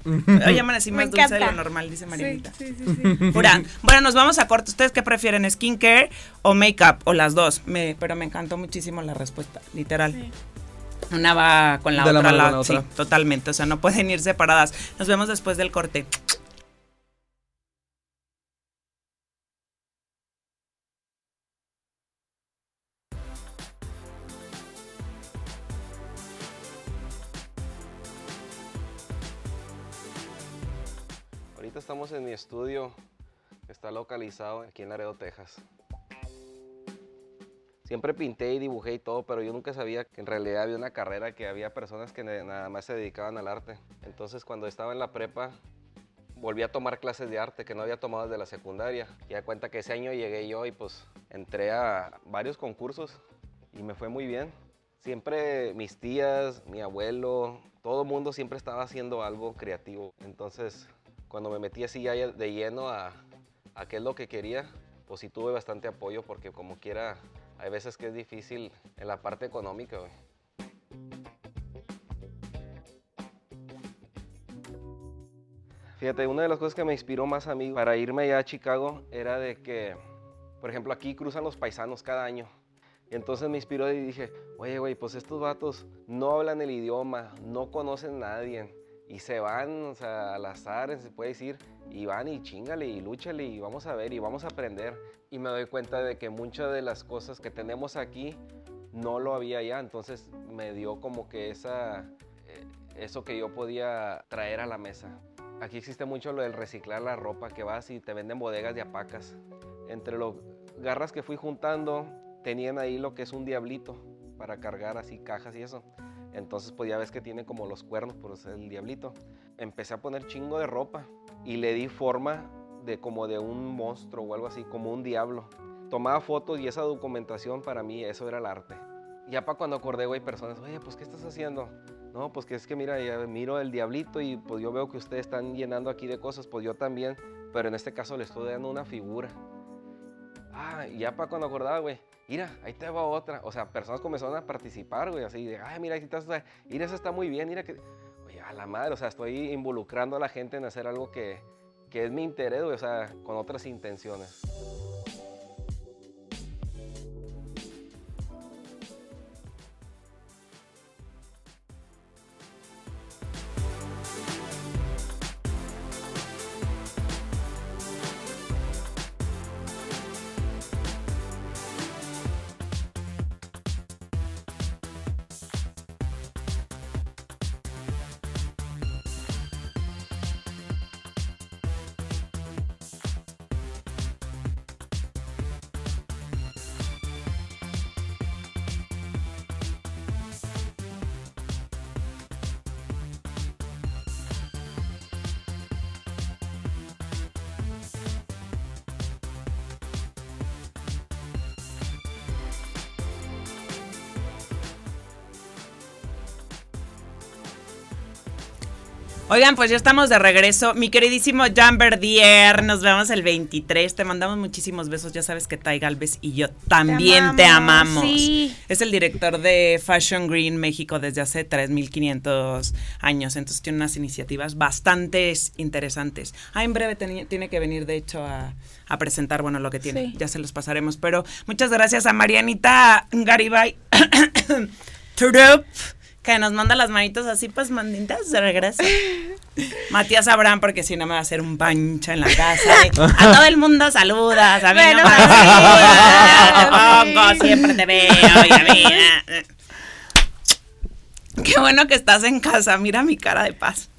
Hoy amanecí Me más dulce de lo normal, dice Marianita. Sí, sí, sí, sí. Pura. Bueno, nos vamos a corte. ¿Ustedes qué prefieren, skincare o makeup? O las dos. Me, pero me encantó muchísimo la respuesta, literal. Sí. Una va con la De la otra, la- la sí, otra. totalmente. O sea, no pueden ir separadas. Nos vemos después del corte. Está localizado aquí en Laredo, Texas. Siempre pinté y dibujé y todo, pero yo nunca sabía que en realidad había una carrera, que había personas que nada más se dedicaban al arte. Entonces cuando estaba en la prepa, volví a tomar clases de arte que no había tomado desde la secundaria. Y da cuenta que ese año llegué yo y pues entré a varios concursos y me fue muy bien. Siempre mis tías, mi abuelo, todo el mundo siempre estaba haciendo algo creativo. Entonces, cuando me metí así ya de lleno a, a qué es lo que quería, pues sí tuve bastante apoyo porque como quiera, hay veces que es difícil en la parte económica. Fíjate, una de las cosas que me inspiró más a mí para irme allá a Chicago era de que, por ejemplo, aquí cruzan los paisanos cada año. Entonces me inspiró y dije, oye, güey, pues estos vatos no hablan el idioma, no conocen a nadie. Y se van, o sea, al azar, se puede decir, y van y chingale y lúchale y vamos a ver y vamos a aprender. Y me doy cuenta de que muchas de las cosas que tenemos aquí no lo había allá. Entonces me dio como que esa, eh, eso que yo podía traer a la mesa. Aquí existe mucho lo del reciclar la ropa, que vas y te venden bodegas de apacas. Entre los garras que fui juntando, tenían ahí lo que es un diablito para cargar así cajas y eso. Entonces pues ya ves que tiene como los cuernos por ser el diablito. Empecé a poner chingo de ropa y le di forma de como de un monstruo o algo así, como un diablo. Tomaba fotos y esa documentación para mí, eso era el arte. Ya para cuando acordé, güey, personas, oye, pues ¿qué estás haciendo? No, pues que es que mira, ya miro el diablito y pues yo veo que ustedes están llenando aquí de cosas, pues yo también, pero en este caso le estoy dando una figura. Ah, ya para cuando acordaba, güey, mira, ahí te va otra. O sea, personas comenzaron a participar, güey, así de, ay, mira, ahí estás, mira, eso está muy bien, mira que... Oye, a la madre, o sea, estoy involucrando a la gente en hacer algo que, que es mi interés, güey, o sea, con otras intenciones. Oigan, pues ya estamos de regreso. Mi queridísimo Jan Verdier, nos vemos el 23. Te mandamos muchísimos besos. Ya sabes que Tai Galvez y yo también te amamos. Sí. Es el director de Fashion Green México desde hace 3500 años. Entonces tiene unas iniciativas bastante interesantes. Ah, en breve tiene que venir, de hecho, a, a presentar, bueno, lo que tiene. Sí. Ya se los pasaremos. Pero muchas gracias a Marianita Garibay. Turup, que nos manda las manitos así, pues manditas de regreso. Matías Abraham, porque si no me va a hacer un pancho en la casa. a todo el mundo saludas, a mí Bueno, no me sí, saludas, te pongo, sí. siempre te veo, y a mí, eh. Qué bueno que estás en casa, mira mi cara de paz.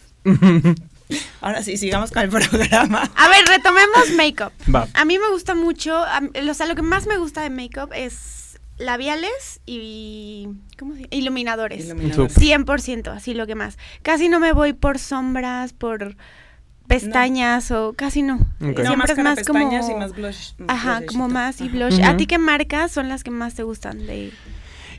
Ahora sí, sigamos con el programa. A ver, retomemos make-up. Va. A mí me gusta mucho, a o sea, lo que más me gusta de make-up es labiales y ¿cómo se llama? iluminadores. Iluminador. 100%, así lo que más. Casi no me voy por sombras, por pestañas o casi no. Siempre es más como pestañas y más blush. Ajá, como más y blush. ¿A ti qué marcas son las que más te gustan de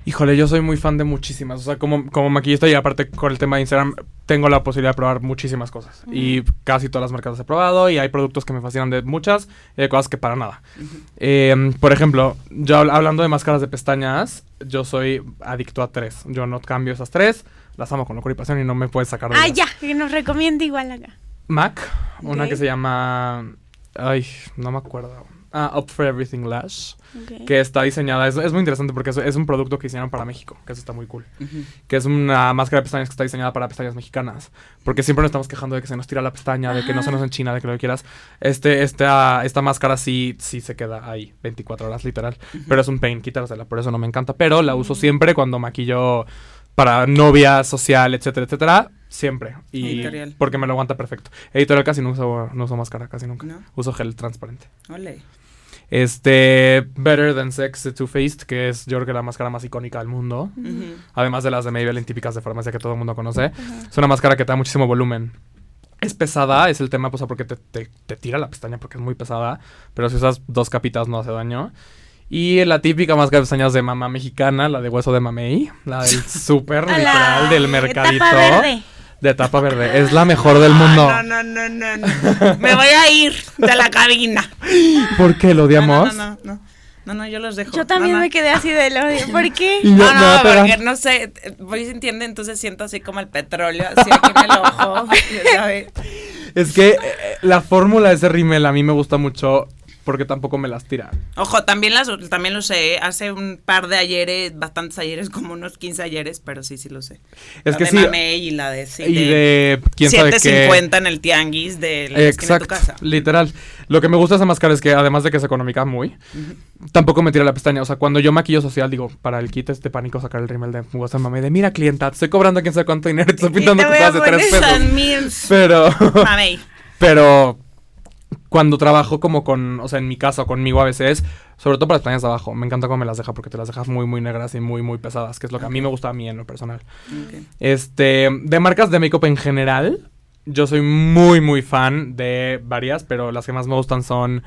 Híjole, yo soy muy fan de muchísimas. O sea, como, como maquillista y aparte con el tema de Instagram, tengo la posibilidad de probar muchísimas cosas. Y casi todas las marcas las he probado y hay productos que me fascinan de muchas y hay cosas que para nada. Eh, por ejemplo, yo habl- hablando de máscaras de pestañas, yo soy adicto a tres. Yo no cambio esas tres, las amo con locura y pasión y no me puedes sacar de Ah, ya, que nos recomienda igual acá. MAC, una que se llama... Ay, no me acuerdo. Ah, Up for Everything Lash, Ok. que está diseñada, es, es muy interesante porque es, es un producto que diseñaron para México, que eso está muy cool. Ujú. Que es una máscara de pestañas que está diseñada para pestañas mexicanas. Porque siempre nos estamos quejando de que se nos tira la pestaña, de que no se nos enchina, de que lo que quieras. Este, esta, esta máscara sí, sí se queda ahí 24 horas literal. Pero es un pain quitársela, por eso no me encanta. Pero la uso siempre cuando maquillo para novia, social, etcétera, etcétera. Siempre. Y Editorial. porque me lo aguanta perfecto. Editorial casi no uso, no uso máscara, casi nunca. ¿No? Uso gel transparente. Ole. Este, Better Than Sex de Too Faced, que es yo creo que la máscara más icónica del mundo. Además de las de Maybelline típicas de farmacia que todo el mundo conoce. Es una máscara que te da muchísimo volumen. Es pesada, es el tema, pues, porque te, te- te tira la pestaña porque es muy pesada. Pero si usas dos capitas no hace daño. Y la típica máscara de pestañas de mamá mexicana, la de hueso de mamey. La del súper literal del mercadito. etapa verde. De tapa verde. Es la mejor del mundo. No, no, no, no, no. Me voy a ir de la cabina. ¿Por qué lo No, odiamos? No, no, no, no. No, no, yo los dejo. Yo también No, no. me quedé así del odio. ¿Por qué? Yo- No, no, porque no sé, eh, voy sintiendo, entonces siento así como el petróleo, así aquí en el ojo, sabes. Es que eh, la fórmula de ese rímel a mí me gusta mucho porque tampoco me las tira. Ojo, también las también lo sé, ¿eh? hace un par de ayeres, bastantes ayeres, como unos 15 ayeres, pero sí, sí lo sé. Es la que de sí. Mamey y la de, sí, y de quién sabe qué. 750 en el tianguis de la de tu Exacto, casa. literal. Lo que me gusta de esa máscara es que además de que es económica muy, tampoco me tira la pestaña. O sea, cuando yo maquillo social, digo, para el kit este pánico sacar el rímel de WhatsApp mami de mira clienta, te estoy cobrando quién sabe cuánto dinero te estoy pintando cosas de tres pesos. Mil Pero, Mamey. pero cuando trabajo como con, o sea, en mi casa o conmigo a veces, sobre todo para las pestañas de abajo, me encanta cómo me las deja porque te las dejas muy, muy negras y muy, muy pesadas, que es lo que a mí me gusta a mí en lo personal. Este, de marcas de make-up en general, yo soy muy, muy fan de varias, pero las que más me gustan son,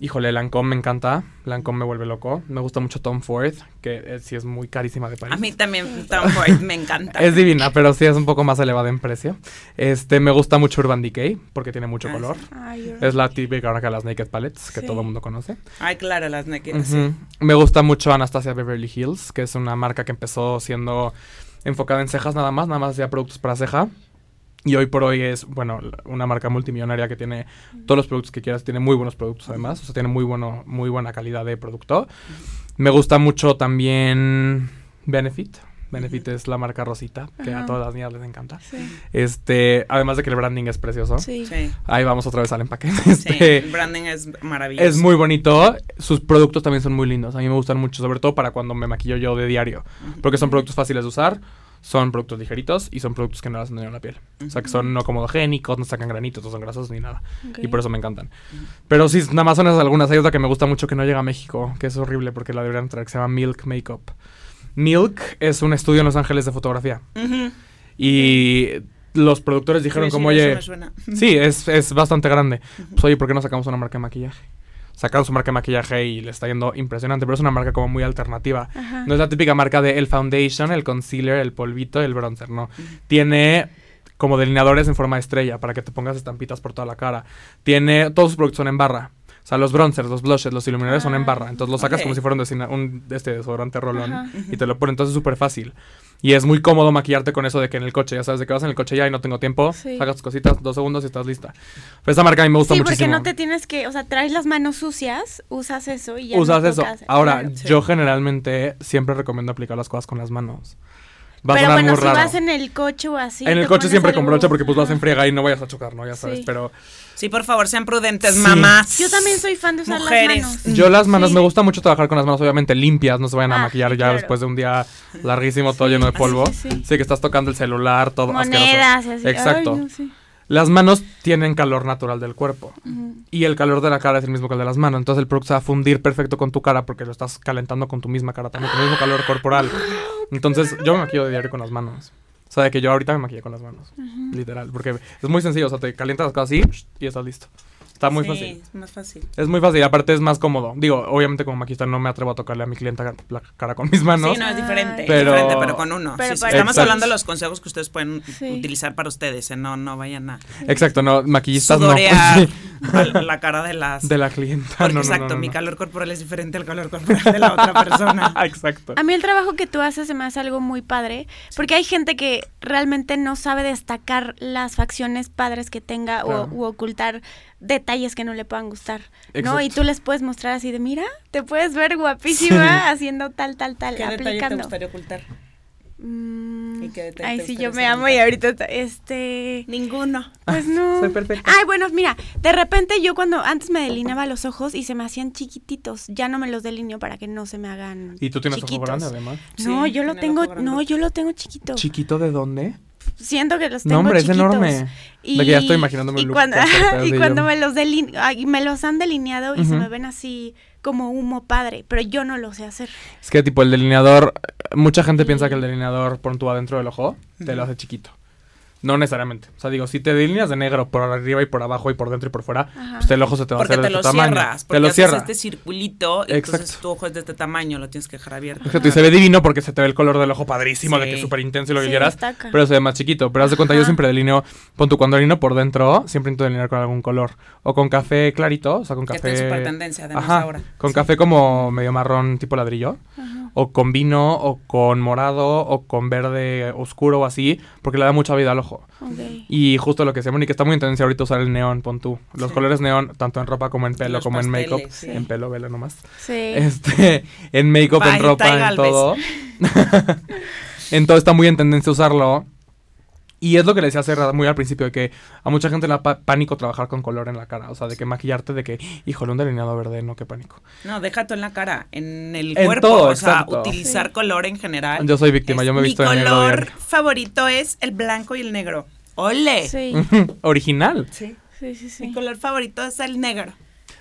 híjole, Lancome me encanta, Lancome me vuelve loco, me gusta mucho Tom Ford, que eh, sí es muy carísima de París. A mí también Tom Ford me encanta. Es divina, pero sí es un poco más elevada en precio. Este, me gusta mucho Urban Decay, porque tiene mucho Ah, color. sí. Ay, Es la típica marca de las Naked Palettes, que Sí. todo el mundo conoce. Ay, claro, las naked. Sí. Me gusta mucho Anastasia Beverly Hills, que es una marca que empezó siendo enfocada en cejas nada más, nada más hacía productos para ceja. Y hoy por hoy es, bueno, una marca multimillonaria que tiene todos los productos que quieras, tiene muy buenos productos además, o sea, tiene muy, bueno, muy buena calidad de producto. Me gusta mucho también Benefit. Benefit es la marca rosita, que a todas las niñas les encanta. Sí. Este, además de que el branding es precioso. Sí. Sí, Ahí vamos otra vez al empaque. sí, Este, el branding es maravilloso. es muy bonito. Sus productos también son muy lindos. A mí me gustan mucho, sobre todo para cuando me maquillo yo de diario. Porque son productos fáciles de usar, son productos ligeritos y son productos que no hacen daño a la piel. O sea, que son no comodogénicos, no sacan granitos, no son grasosos ni nada. Y por eso me encantan. Pero sí, nada más son esas algunas. Hay otra que me gusta mucho que no llega a México, que es horrible porque la deberían traer, que se llama Milk Makeup. Milk es un estudio en Los Ángeles de fotografía. Y los productores dijeron Sí, como, oye... Sí, es, es bastante grande. Pues oye, ¿por qué no sacamos una marca de maquillaje? Sacaron su marca de maquillaje y le está yendo impresionante, pero es una marca como muy alternativa. Ajá. No es la típica marca de el foundation, el concealer, el polvito, el bronzer, no. Tiene como delineadores en forma de estrella para que te pongas estampitas por toda la cara. Tiene, todos sus productos son en barra. O sea, los bronzers, los blushes, los iluminadores son en barra. Entonces lo sacas como si fuera un, un este desodorante rolón Ajá. y te lo ponen. Entonces es súper fácil. Y es muy cómodo maquillarte con eso de que en el coche, ya sabes, de que vas en el coche ya y no tengo tiempo, Sí. sacas tus cositas, dos segundos y estás lista. Pero esa marca a mí me gusta Sí, muchísimo. porque no te tienes que, o sea, traes las manos sucias, usas eso y ya Usas no eso. tocas. Ahora, Claro. Sí. yo generalmente siempre recomiendo aplicar las cosas con las manos. Va Pero bueno, si raro. vas en el coche o así. en el coche siempre con brocha porque pues vas en friega y no vayas a chocar, ¿no? Ya sabes, Sí. pero... Sí, por favor, sean prudentes, Sí. mamás. Yo también soy fan de usar Mujeres. las manos. Yo las manos, Sí. me gusta mucho trabajar con las manos obviamente limpias, no se vayan a Ah, maquillar ya claro. después de un día larguísimo, todo Sí, lleno de polvo. sí, sí. Sí, que estás tocando el celular, todo asqueroso. Monedas y así. Exacto. Ay, no, sí. Las manos tienen calor natural del cuerpo. Y el calor de la cara es el mismo que el de las manos. Entonces el producto se va a fundir perfecto con tu cara porque lo estás calentando con tu misma cara, también con el mismo calor corporal. Entonces yo me maquillo de diario con las manos. O sea, de que yo ahorita me maquillé con las manos. Literal. Porque es muy sencillo. O sea, te calientas las cosas así y estás listo. Está muy sí, fácil. es más fácil. Es muy fácil. Aparte es más cómodo. Digo, obviamente como maquillista no me atrevo a tocarle a mi clienta la cara con mis manos. Sí, no, es diferente. Pero- Pero, diferente, pero con uno. Pero Sí, sí, para- Estamos hablando de los consejos que ustedes pueden Sí. utilizar para ustedes. ¿eh? No, no vayan a Exacto, no. Maquillistas sudorear no. La cara de las... de la clienta. Porque, no, no, no, exacto, no, mi calor corporal es diferente al calor corporal de la otra persona. Exacto. A mí el trabajo que tú haces se me hace algo muy padre, porque hay gente que realmente no sabe destacar las facciones padres que tenga Claro. o u ocultar detalles que no le puedan gustar, ¿no? Exacto. Y tú les puedes mostrar así de, mira, te puedes ver guapísima haciendo tal, tal, tal, ¿Qué detalle te aplicando. gustaría ocultar? Mm, ¿Y qué ay, sí, yo me amo y ahorita, este... Ninguno. Pues no. Soy perfecta. Ay, bueno, mira, de repente yo cuando antes me delineaba los ojos y se me hacían chiquititos, ya no me los delineo para que no se me hagan Y tú tienes ojo chiquitos. grande además. No, Sí, yo lo el tengo, no, yo lo tengo chiquito. ¿Chiquito de dónde? Siento que los tengo No, hombre, es chiquitos. enorme. De que ya estoy imaginándome y un look cuando, y cuando yo. me los deline- ay, me los han delineado y se me ven así como humo padre, pero yo no lo sé hacer. Es que tipo el delineador, mucha gente piensa que el delineador pon tú adentro del ojo, te lo hace chiquito. No necesariamente. O sea, digo, si te delineas de negro por arriba y por abajo y por dentro y por fuera, Ajá. pues el ojo se te va Porque a hacer te de lo tu tamaño. cierras. te Porque lo haces cierra. este circulito y entonces Exacto. tu ojo es de este tamaño, lo tienes que dejar abierto. Exacto, y se ve divino porque se te ve el color del ojo padrísimo, de que es súper intenso y lo que Sí, quieras, destaca. pero se ve más chiquito. Pero haz de cuenta, yo siempre delineo, pon tú cuando delineo por dentro, siempre intento delinear con algún color. O con café clarito, o sea, con Que café... está en súper tendencia, además, Ajá, ahora. con Sí. café como medio marrón tipo ladrillo. O con vino, o con morado, o con verde oscuro o así, porque le da mucha vida al ojo. Y justo lo que se y que está muy en tendencia ahorita usar el neón, pon tú. Los Sí. colores neón, tanto en ropa como en pelo, Los como en make-up. sí. En pelo, vela nomás. Sí. Este, en make-up, en ropa, en todo. en todo está muy en tendencia usarlo. Y es lo que le decía hace muy al principio, de que a mucha gente le da pa- pánico trabajar con color en la cara. O sea, de que maquillarte, de que, híjole, un delineado verde, no, qué pánico. No, deja tú en la cara, en el En cuerpo. todo, o sea, exacto. utilizar Sí. color en general. Yo soy víctima, Es- yo me he visto de Mi color favorito es el blanco y el negro. ¡Ole! Sí. Original. Sí. Sí, sí, sí. Mi color favorito es el negro.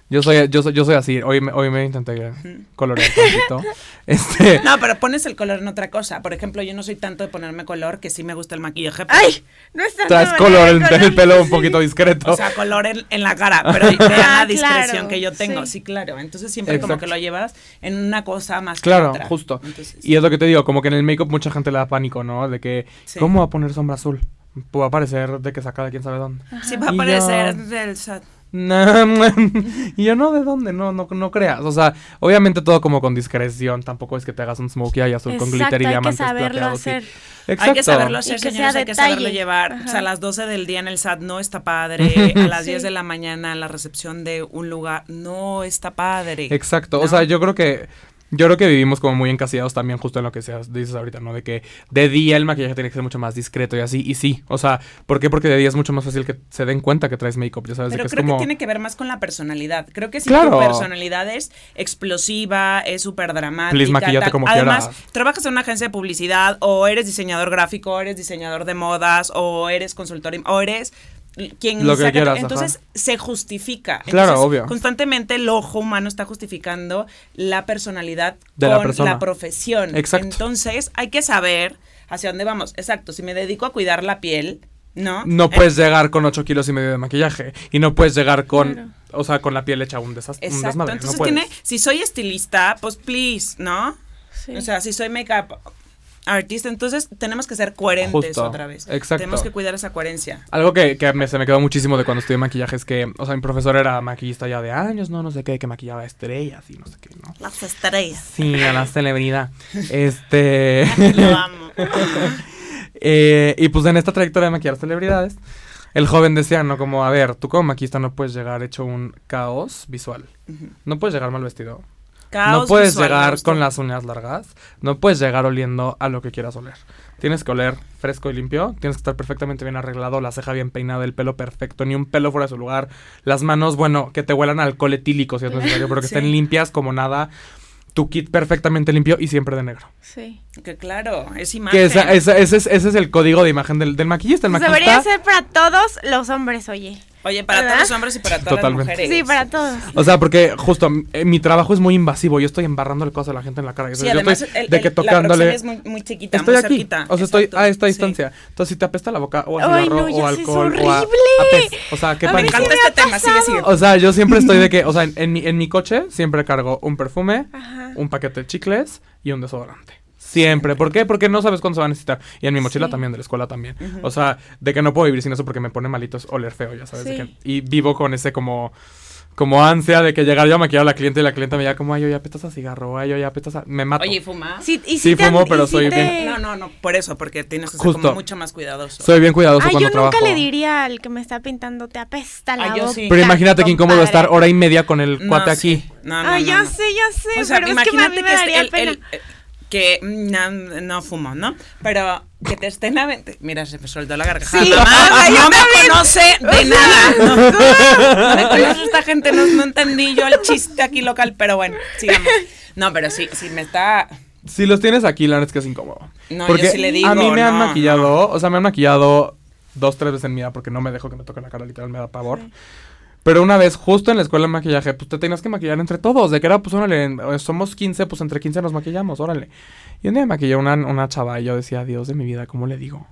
Yo soy, yo soy, yo soy así. Hoy me, hoy me intenté colorear tantito. Este, No, pero pones el color en otra cosa. Por ejemplo, yo no soy tanto de ponerme color, que sí me gusta el maquillaje. pero- ¡Ay! No es traes color en, el pelo un poquito discreto. O sea, color en, en la cara, pero vean Ah, la discreción claro, que yo tengo. sí. Sí, claro. Entonces siempre como que lo llevas en una cosa más que Claro, otra. justo. Entonces, Y es lo que te digo, como que en el make-up mucha gente le da pánico, ¿no? De que, Sí. ¿cómo va a poner sombra azul? Puede aparecer de que saca de quién sabe dónde. sí va a Y parecer yo- del SAT. y yo no, ¿de dónde? No, no, no creas. O sea, obviamente todo como con discreción. Tampoco es que te hagas un smokey eye azul con Exacto, glitter y hay que saberlo sí. hacer. Exacto. Hay que saberlo Y hacer, que sea señores, hay que saberlo llevar. O Ajá. sea, a las 12 del día en el SAT no está padre. A las Sí. 10 de la mañana en la recepción de un lugar no está padre. Exacto. O ¿no? sea, yo creo que. Yo creo que vivimos como muy encasillados también justo en lo que seas, dices ahorita, ¿no? De que de día el maquillaje tiene que ser mucho más discreto y así, y sí. O sea, ¿por qué? Porque de día es mucho más fácil que se den cuenta que traes make-up, ya sabes, de Pero es creo como... que tiene que ver más con la personalidad. Creo que si Claro. tu personalidad es explosiva, es súper dramática. Please, maquíllate tal. como Además, quieras. trabajas en una agencia de publicidad, o eres diseñador gráfico, o eres diseñador de modas, o eres consultor, o eres quien Lo que sea quieras, Entonces ajá. se justifica. Claro, Entonces, obvio. Constantemente el ojo humano está justificando la personalidad De con la persona. profesión. Exacto. Entonces hay que saber hacia dónde vamos. Exacto. Si me dedico a cuidar la piel, ¿no? No Eh, puedes llegar con 8 kilos y medio de maquillaje. Y no puedes llegar con, Claro. o sea, con la piel hecha un, desastre, un Exacto. desmadre. Entonces no tiene, si soy estilista, pues please, ¿no? Sí. O sea, si soy make-up artist, entonces tenemos que ser coherentes Justo, otra vez. exacto. Tenemos que cuidar esa coherencia. Algo que, que me- se me quedó muchísimo de cuando estudié maquillaje es que, o sea, mi profesor era maquillista ya de años, no, no sé qué, que maquillaba estrellas y no sé qué, ¿no? Las estrellas. Sí, a la celebridad. Este. Lo amo. Eh, y pues en esta trayectoria de maquillar celebridades, el joven decía, ¿no? Como, a ver, tú como maquillista no puedes llegar hecho un caos visual. No puedes llegar mal vestido. Caos no puedes visual, llegar con las uñas largas. No puedes llegar oliendo a lo que quieras oler. Tienes que oler fresco y limpio. Tienes que estar perfectamente bien arreglado, la ceja bien peinada, el pelo perfecto, ni un pelo fuera de su lugar. Las manos, bueno, que te huelan a alcohol etílico si es necesario, pero que Sí. estén limpias como nada. Tu kit perfectamente limpio y siempre de negro. Sí. Que claro, es imagen. Que esa- esa- ese, es, ese es el código de imagen del, del maquillista. El Pues maquillista debería ser para todos los hombres, oye. Oye, para ¿Verdad? todos los hombres y para todas Totalmente. las mujeres. Sí, para todos. O sea, porque justo eh, mi trabajo es muy invasivo. Yo estoy embarrándole cosas a la gente en la cara. Sí, yo además estoy el- de que la tocándole. proximidad es muy, muy chiquita, estoy muy aquí. cerquita. O sea, estoy a esta sí. distancia. Entonces, si te apesta la boca o a Ay, cigarro no, ya o alcohol o a, a horrible. pez. O sea, qué Me encanta este tema, sigue, sigue. O sea, yo siempre estoy de que, o sea, en, en mi, en mi coche siempre cargo un perfume, Ajá. un paquete de chicles y un desodorante. Siempre. ¿Por qué? Porque no sabes cuándo se va a necesitar. Y en mi mochila Sí. también, de la escuela también. O sea, de que no puedo vivir sin eso porque me pone malitos oler feo, ya sabes. de Sí. que- y vivo con ese como como ansia de que llegar yo a maquillar a la cliente y la clienta me diga como, ay, yo ya a cigarro, ay, yo ya a... Me mato. Oye. Sí, y Sí te fumo, pero sí soy te- bien- No, no, no, por eso, porque tienes que ser Justo. como mucho más cuidadoso. Soy bien cuidadoso Ay, yo cuando nunca trabajo. le diría al que me está pintando, te apesta la yo boca. sí. Pero imagínate qué incómodo estar hora y media con el No, cuate sí. aquí. No, no, Ay, no, ya no. sé, ya sé, O sea, pero es que a imagínate mí que, me daría el- pena. el- eh, que mm, no, no fumo, ¿no? Pero que te estén avent- Mira, se me soltó la gargajada. Sí. Mamá, yo no me también. conoce de nada. No, no me conoce esta gente, no, no entendí yo el chiste aquí local, pero bueno, sigamos. No, pero sí, sí me está... Si los tienes aquí, la verdad es que es incómodo. No, yo porque sí le digo, a mí me han no, maquillado, o sea, me han maquillado dos, tres veces en mi vida porque no me dejo que me toque la cara, literal, me da pavor. Pero una vez, justo en la escuela de maquillaje, pues te tenías que maquillar entre todos. De que era, pues, órale, eh, somos 15, pues entre 15 nos maquillamos, órale. Y un día me maquilló una, una chava y yo decía, Dios de mi vida, ¿cómo le digo?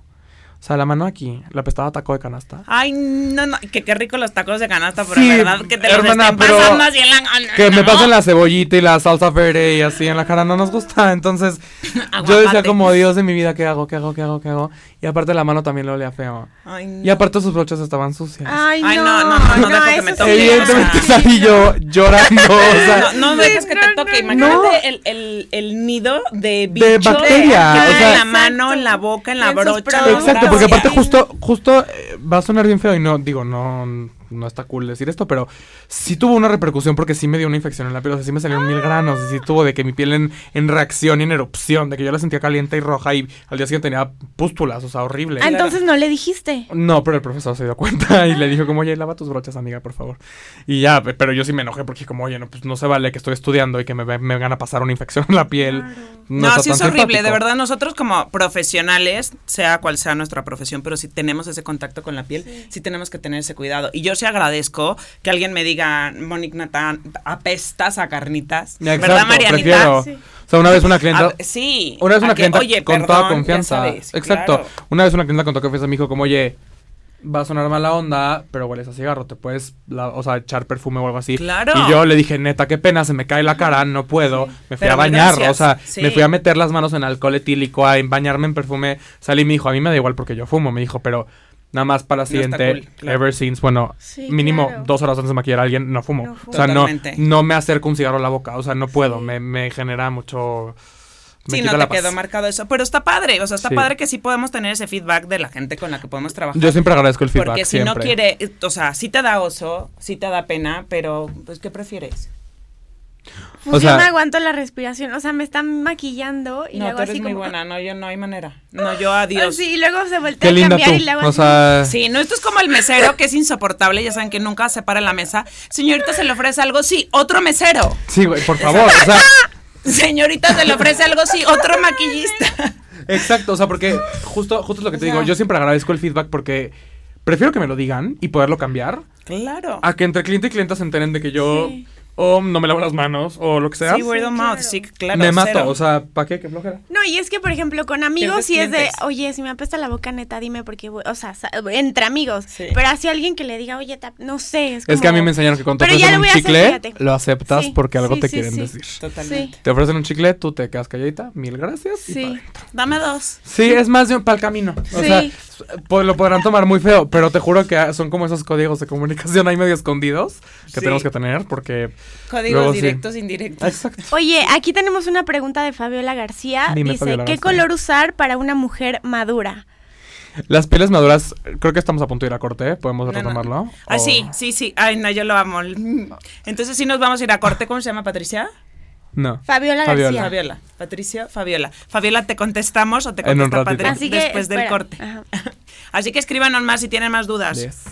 O sea, la mano aquí, la apestaba a taco de canasta. Ay, no, no, que qué rico los tacos de canasta, pero Sí, de verdad que te los hermana, estén pero pasando así en la... Que me no. pasen la cebollita y la salsa verde y así en la cara no nos gusta. Entonces, yo decía como, Dios de mi vida, ¿qué hago? ¿Qué hago? ¿Qué hago? ¿Qué hago? Y aparte la mano también le olía feo. Ay, no. Y aparte sus brochas estaban sucias. Ay, Ay, no, no, no, no, no dejo que me toque, Evidentemente salí yo llorando, o sea, No, no dejes que te no, toque. no, Imagínate no. el, el, el nido de bicho. De bacteria, que o sea- en la mano, en la boca, en la brocha. Exacto, porque aparte justo, justo eh, va a sonar bien feo y no, digo, no, no está cool decir esto, pero sí tuvo una repercusión porque sí me dio una infección en la piel, o sea, sí me salieron mil granos, y sí tuvo de que mi piel en, en reacción y en erupción, de que yo la sentía caliente y roja y al día siguiente tenía pústulas, o sea, horrible. Ah, entonces no le dijiste. No, pero el profesor se dio cuenta y le dijo como, oye, lava tus brochas, amiga, por favor. Y ya, pe- pero yo sí me enojé porque como, oye, no, pues no se vale que estoy estudiando y que me, me van a pasar una infección en la piel. No, está sí es tan horrible, simpático. de verdad. Nosotros como profesionales, sea cual sea nuestra profesión, pero si tenemos ese contacto con la piel, sí, tenemos que tener ese cuidado. Y yo sí agradezco que alguien me diga, Monique Natán, apestas a carnitas. Ya, ¿Verdad, exacto, Marianita? prefiero. Sí. O sea, una vez una clienta... Ah, sí. Una vez una que, clienta oye, con perdón, toda confianza. sabes, Exacto. claro. Una vez una clienta con toda confianza me dijo como, oye, va a sonar mala onda, pero hueles a cigarro, te puedes, la- o sea, echar perfume o algo así. Claro. Y yo le dije, neta, qué pena, se me cae la cara, no puedo. Me fui Pero a bañar, gracias. o sea, Sí. me fui a meter las manos en alcohol etílico, a bañarme en perfume. Salí y me dijo, a mí me da igual porque yo fumo, me dijo, pero nada más para la No siguiente, cool, claro. ever since, bueno, Sí, mínimo claro. dos horas antes de maquillar a alguien, no fumo. No fumo. O sea, no, no me acerco un cigarro a la boca, o sea, no puedo, me, me genera mucho... Me Sí, no te quedó marcado eso. Pero está padre, o sea, está Sí. padre que sí podemos tener ese feedback de la gente con la que podemos trabajar. Yo siempre agradezco el feedback, Porque si no quiere, o sea, sí te da oso, sí te da pena, pero pues ¿qué prefieres? Pues O yo sea- me aguanto la respiración. O sea, me están maquillando y no, luego tú eres así muy como. buena, no, yo no hay manera. No, yo adiós. Sí, y luego se voltea Qué a cambiar tú. y luego O sea, Sí, no, esto es como el mesero que es insoportable, ya saben que nunca se para en la mesa. Señorita, ¿se le ofrece algo? Sí, otro mesero. sí, güey, por favor, o sea, Señorita, ¿se le ofrece algo? Sí, otro maquillista. exacto, o sea, porque justo, justo es lo que te O digo, yo siempre agradezco el feedback porque prefiero que me lo digan y poderlo cambiar Claro. a que entre cliente y clienta se enteren de que yo Sí. O no me lavo las manos, o lo que sea. Sí, word of mouth, claro. sí, claro. me mato, cero. o sea, ¿para qué? ¿Qué flojera? No, y es que, por ejemplo, con amigos sí es de, oye, si me apesta la boca, neta, dime porque, voy- o sea, entre amigos. Sí. Pero así alguien que le diga, oye, tap- no sé. Es, Es que a mí como- me enseñaron que cuando te ofrecen un voy a hacer, chicle, lo aceptas Sí, porque algo sí, te sí, quieren sí. decir. Totalmente. Sí. Te ofrecen un chicle, tú te quedas calladita, mil gracias. Sí. Dame dos. Sí, es más de para el camino. O Sí. sea, pues, lo podrán tomar muy feo, pero te juro que son como esos códigos de comunicación ahí medio escondidos que Sí. tenemos que tener porque... Códigos Luego sí. directos, indirectos. Exacto. Oye, aquí tenemos una pregunta de Fabiola García. Dime, Dice, Fabiola ¿qué García. color usar para una mujer madura? Las pieles maduras, creo que estamos a punto de ir a corte, ¿podemos No, no. retomarlo? Ah, O- sí, sí, sí. Ay, no, yo lo amo. Entonces sí nos vamos a ir a corte. ¿Cómo se llama, Patricia? No. Fabiola, Fabiola. García. Fabiola. Patricia, Fabiola. Fabiola, ¿te contestamos o te contesta que, después del corte? Ajá. Así que escríbanos más si tienen más dudas. Yes.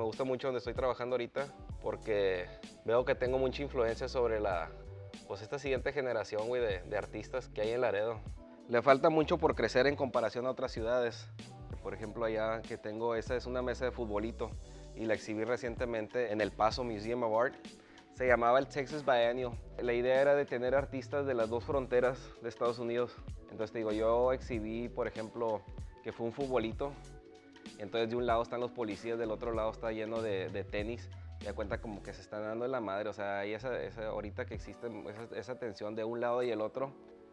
Me gusta mucho donde estoy trabajando ahorita porque veo que tengo mucha influencia sobre la, pues esta siguiente generación, güey, de, artistas que hay en Laredo. Le falta mucho por crecer en comparación a otras ciudades. Por ejemplo, allá que tengo, esa es una mesa de futbolito y la exhibí recientemente en El Paso Museum of Art. Se llamaba el Texas Biennial. La idea era de tener artistas de las dos fronteras de Estados Unidos. Entonces te digo, yo exhibí, por ejemplo, que fue un futbolito entonces de un lado están los policías, del otro lado está lleno de, de tenis. Y da cuenta como que se están dando en la madre. O sea, hay esa, esa- ahorita que existe esa, tensión de un lado y el otro.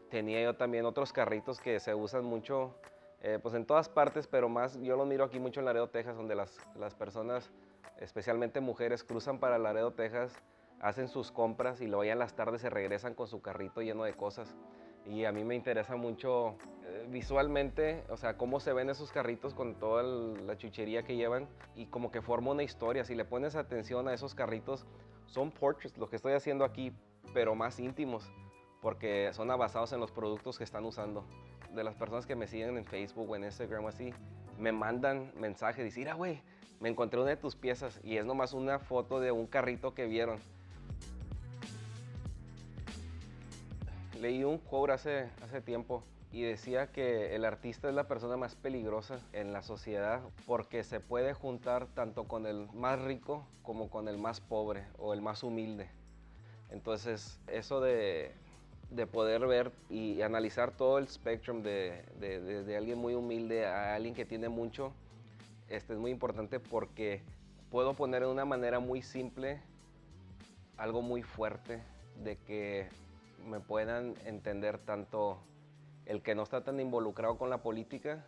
Tenía yo también otros carritos que se usan mucho, eh, pues en todas partes, pero más yo los miro aquí mucho en Laredo, Texas, donde las, las personas, especialmente mujeres, cruzan para Laredo, Texas, hacen sus compras y luego ya las tardes se regresan con su carrito lleno de cosas. Y a mí me interesa mucho eh, visualmente, o sea, cómo se ven esos carritos con toda la chuchería que llevan y como que forma una historia. Si le pones atención a esos carritos, son portraits, lo que estoy haciendo aquí, pero más íntimos, porque son basados en los productos que están usando. De las personas que me siguen en Facebook o en Instagram o así, me mandan mensajes, dicen, mira, güey, me encontré una de tus piezas y es nomás una foto de un carrito que vieron. Leí un quote hace, hace tiempo y decía que el artista es la persona más peligrosa en la sociedad porque se puede juntar tanto con el más rico como con el más pobre o el más humilde. Entonces, eso de, de poder ver y analizar todo el spectrum de, de- de- alguien muy humilde a alguien que tiene mucho, este es muy importante porque puedo poner de una manera muy simple algo muy fuerte de que me puedan entender tanto el que no está tan involucrado con la política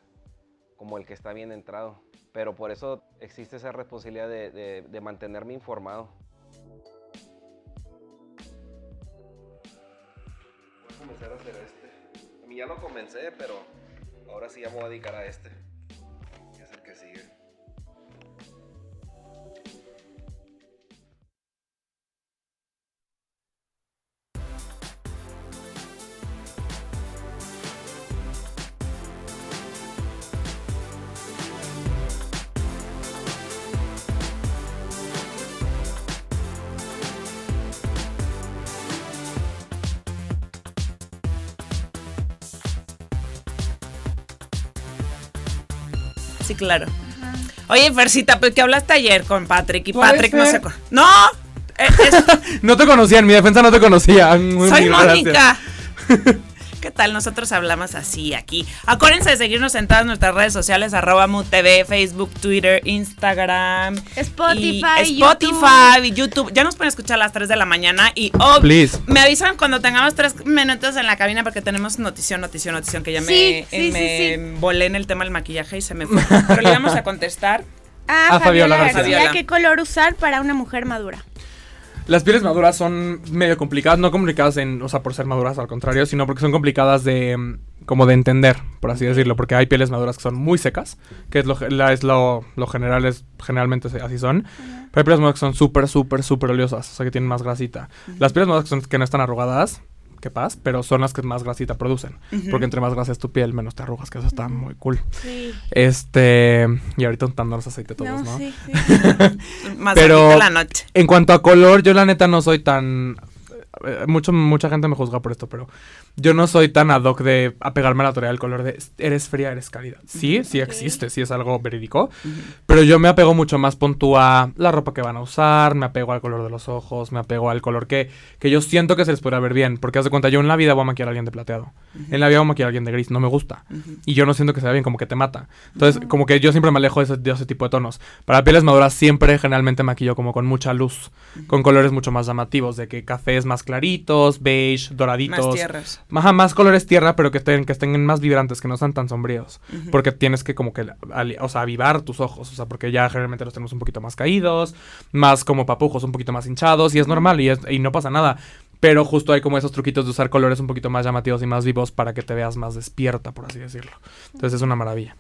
como el que está bien entrado. Pero por eso existe esa responsabilidad de, de- mantenerme informado. Voy a comenzar a hacer este. A mí ya lo comencé, pero ahora sí ya me voy a dedicar a este. Claro. Oye, Fercita, pues que hablaste ayer con Patrick y Patrick no se... ¡No! Eh, es- No te conocía, en mi defensa no te conocía. Muy soy. Mónica. ¿Qué tal? Nosotros hablamos así aquí. Acuérdense de seguirnos en todas nuestras redes sociales, arroba MUTV, Facebook, Twitter, Instagram. Spotify, y Spotify y YouTube. Ya nos pueden escuchar a las 3 de la mañana y oh, Please. me avisan cuando tengamos tres minutos en la cabina porque tenemos notición, notición, notición, que ya Sí, me, sí, me sí, volé en el tema del maquillaje y se me fue. Pero le vamos a contestar. Ah, Fabiola Fabiola García. García. Fabiola. ¿Qué color usar para una mujer madura? Las pieles maduras son medio complicadas, no complicadas en, o sea, por ser maduras, al contrario, sino porque son complicadas de, mm, como de entender, por así decirlo, porque hay pieles maduras que son muy secas, que es lo, la- es lo, lo general, es, generalmente así son, pero hay pieles maduras que son súper, súper, súper oleosas, o sea, que tienen más grasita. Las pieles maduras que, son, que no están arrugadas, quepas, pero son las que más grasita producen. Porque entre más grasa es tu piel, menos te arrugas, que eso está muy cool. Sí. Este, y ahorita untándonos aceite todos, No, ¿no? sí, sí. Más Pero- la noche. En cuanto a color, yo la neta no soy tan... eh, Mucho, mucha gente me juzga por esto, pero yo no soy tan ad hoc de apegarme a la teoría del color de eres fría, eres cálida. Sí, sí existe, sí es algo verídico, pero yo me apego mucho más punto a la ropa que van a usar, me apego al color de los ojos, me apego al color que, que yo siento que se les podrá ver bien. Porque haz de cuenta, yo en la vida voy a maquillar a alguien de plateado. En la vida voy a maquillar a alguien de gris, no me gusta. Y yo no siento que se vea bien, como que te mata. Entonces, como que yo siempre me alejo de ese, de ese tipo de tonos. Para pieles maduras siempre generalmente maquillo como con mucha luz, con colores mucho más llamativos, de que cafés más claritos, beige, doraditos. Más tierras. Ajá, más colores tierra, pero que estén, que estén más vibrantes, que no sean tan sombríos. Porque tienes que como que, o sea, avivar tus ojos. O sea, porque ya generalmente los tenemos un poquito más caídos, más como papujos, un poquito más hinchados, y es normal, y, es- y no pasa nada. Pero justo hay como esos truquitos de usar colores un poquito más llamativos y más vivos para que te veas más despierta, por así decirlo. Entonces es una maravilla.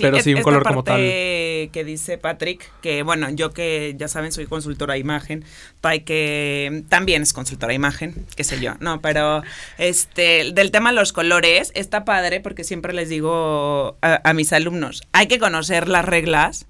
Pero sí, un color como parte que dice Patrick, que bueno, yo que ya saben, soy consultora de imagen, Tai que también es consultora de imagen, qué sé yo, no, pero este, del tema de los colores, está padre porque siempre les digo a, a mis alumnos, hay que conocer las reglas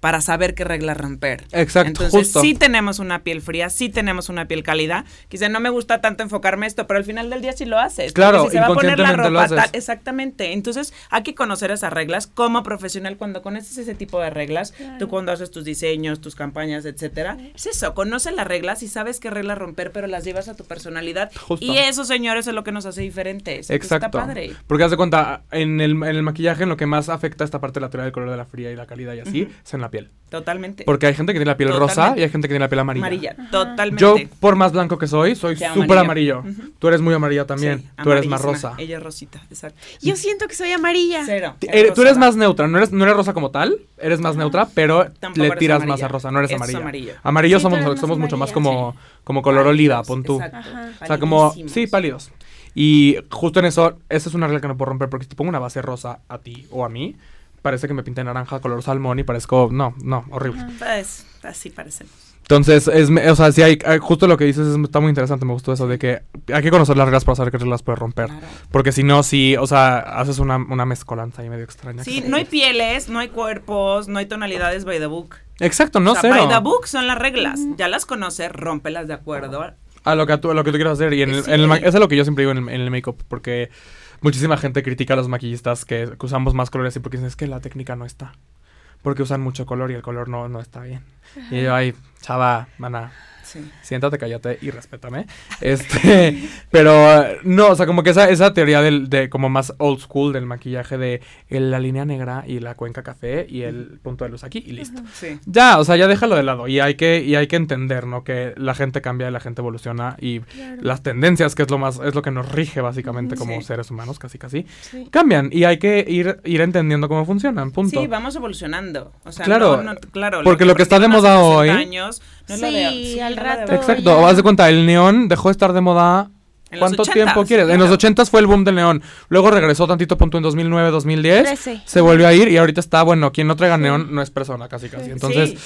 para saber qué reglas romper. Exacto, Entonces, justo. sí tenemos una piel fría, sí tenemos una piel cálida. Quizá no me gusta tanto enfocarme esto, pero al final del día sí lo haces. Claro, si se va a poner la inconscientemente lo ropa tal-. Exactamente. Entonces, hay que conocer esas reglas como profesional cuando conoces ese tipo de reglas. Tú cuando haces tus diseños, tus campañas, etcétera. Es eso, conoce las reglas y sabes qué reglas romper, pero las llevas a tu personalidad. Justo. Y eso, señores, es lo que nos hace diferentes. Exacto. Está padre. Porque haz de cuenta, en el, en el maquillaje en lo que más afecta esta parte de la teoría del color de la fría y la calidad y así, Ujú. es en la piel. Totalmente. Porque hay gente que tiene la piel rosa Totalmente. y hay gente que tiene la piel amarilla. Amarilla, totalmente. Yo, por más blanco que soy, soy súper amarillo. Tú eres muy amarilla también. Sí, Tú eres más rosa. Ella es rosita, exacto. Yo siento que soy amarilla. Cero. Eh, tú eres más neutra, no eres, no eres rosa como tal, eres más neutra, pero Tampoco le tiras amarilla. más a rosa, no eres Es amarilla. amarillo. Amarillo Sí, tú somos, somos mucho más como, como color oliva, pon tú. Exacto. O sea, como, sí, pálidos. Y justo en eso, esa es una regla que no puedo romper, porque si te pongo una base rosa a ti o a mí, parece que me pinté naranja, color salmón y parezco, no, no, horrible. Pues, así parecen. Entonces, es, o sea, sí hay, hay- justo lo que dices es- está muy interesante, me gustó eso de que hay que conocer las reglas para saber qué reglas puedes romper. Claro. Porque si no, sí, o sea, haces una, una mezcolanza ahí medio extraña. Sí, no hay pieles, no hay cuerpos, no hay tonalidades by the book. Exacto, no o sea, cero. by the book son las reglas. Ya las conoces, rómpelas de acuerdo. A lo que tú, a lo que tú quieras hacer. Y en el, en eso es lo que yo siempre digo en el, en el make-up, porque muchísima gente critica a los maquillistas que, que usamos más colores y porque dicen, es que la técnica no está. Porque usan mucho color y el color no, no está bien. Y yo, ay, chava, mana, Sí. siéntate, cállate y respétame. Este, pero eh, no, o sea, como que esa, esa teoría del, de como más old school del maquillaje de el- la línea negra y la cuenca café y el punto de luz aquí y listo. Sí. Ya, o sea, ya déjalo de lado y hay que, y hay que entender, ¿no? Que la gente cambia y la gente evoluciona y Claro. las tendencias, que es lo más, es lo que nos rige básicamente como Sí. seres humanos, casi casi, Sí. cambian y hay que ir, ir entendiendo cómo funcionan, punto. Sí, vamos evolucionando. O sea, Claro, no- no- claro. porque lo que está de moda unos 60 hoy- años, no lo Sí, al rato Exacto, ya. haz de cuenta, el neón dejó de estar de moda. En los ¿Cuánto 80s, tiempo quieres? En los 80s fue el boom del neón. Luego regresó tantito punto en 2009, 2010. Trece. Se volvió a ir y ahorita está, bueno, quien no traiga neón no es persona, casi casi. Entonces, Sí.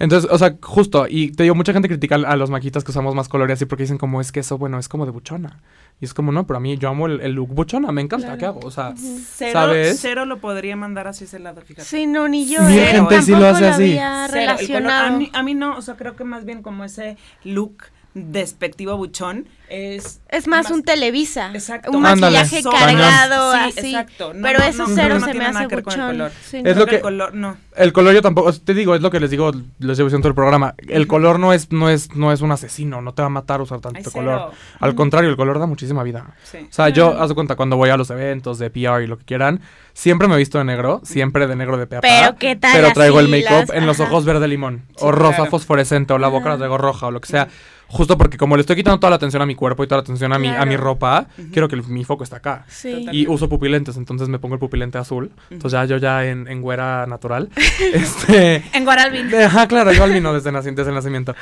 Entonces, o sea, justo, y te digo, mucha gente critica a los maquitas que usamos más colores así porque dicen como es que eso, bueno, es como de buchona. Y es como, no, pero a mí yo amo el, el look buchona, me encanta, Claro. ¿qué hago? O sea, Cero, ¿sabes? cero lo podría mandar hacia ese lado, fíjate. Sí, no, ni yo. Mil ¿eh? gente sí lo hace así. había Cero, color- relacionado. a, mí, a mí no, o sea, creo que más bien como ese look despectivo buchón es... Es más, un Televisa. Exacto. Un Ándale. maquillaje cargado, Sí, así. exacto. No, Pero no, eso no, cero no se me hace que ver con el buchón. color. Sí, Es no. lo que el color, no. el color yo tampoco, te digo, es lo que les digo, les llevo diciendo el programa. El color no es, no es, no es un asesino, no te va a matar usar tanto Ay, color. Al contrario, el color da muchísima vida. Sí. O sea, yo, haz de cuenta, cuando voy a los eventos de PR y lo que quieran, siempre me he visto de negro, siempre de negro de peapa. Pero, ¿qué tal Pero traigo el así make-up las- en los ojos verde limón, Sí, o rosa claro. fosforescente, o la boca la traigo roja, o lo que sea. Justo porque como le estoy quitando toda la atención a mi cuerpo y toda la atención a mi, a mi ropa, quiero que el- mi foco esté acá. Sí. Y uso pupilentes, entonces me pongo el pupilente azul. Entonces ya yo ya en, en güera natural. este... En Guaralvin. Ajá, claro, yo albino desde, desde el nacimiento.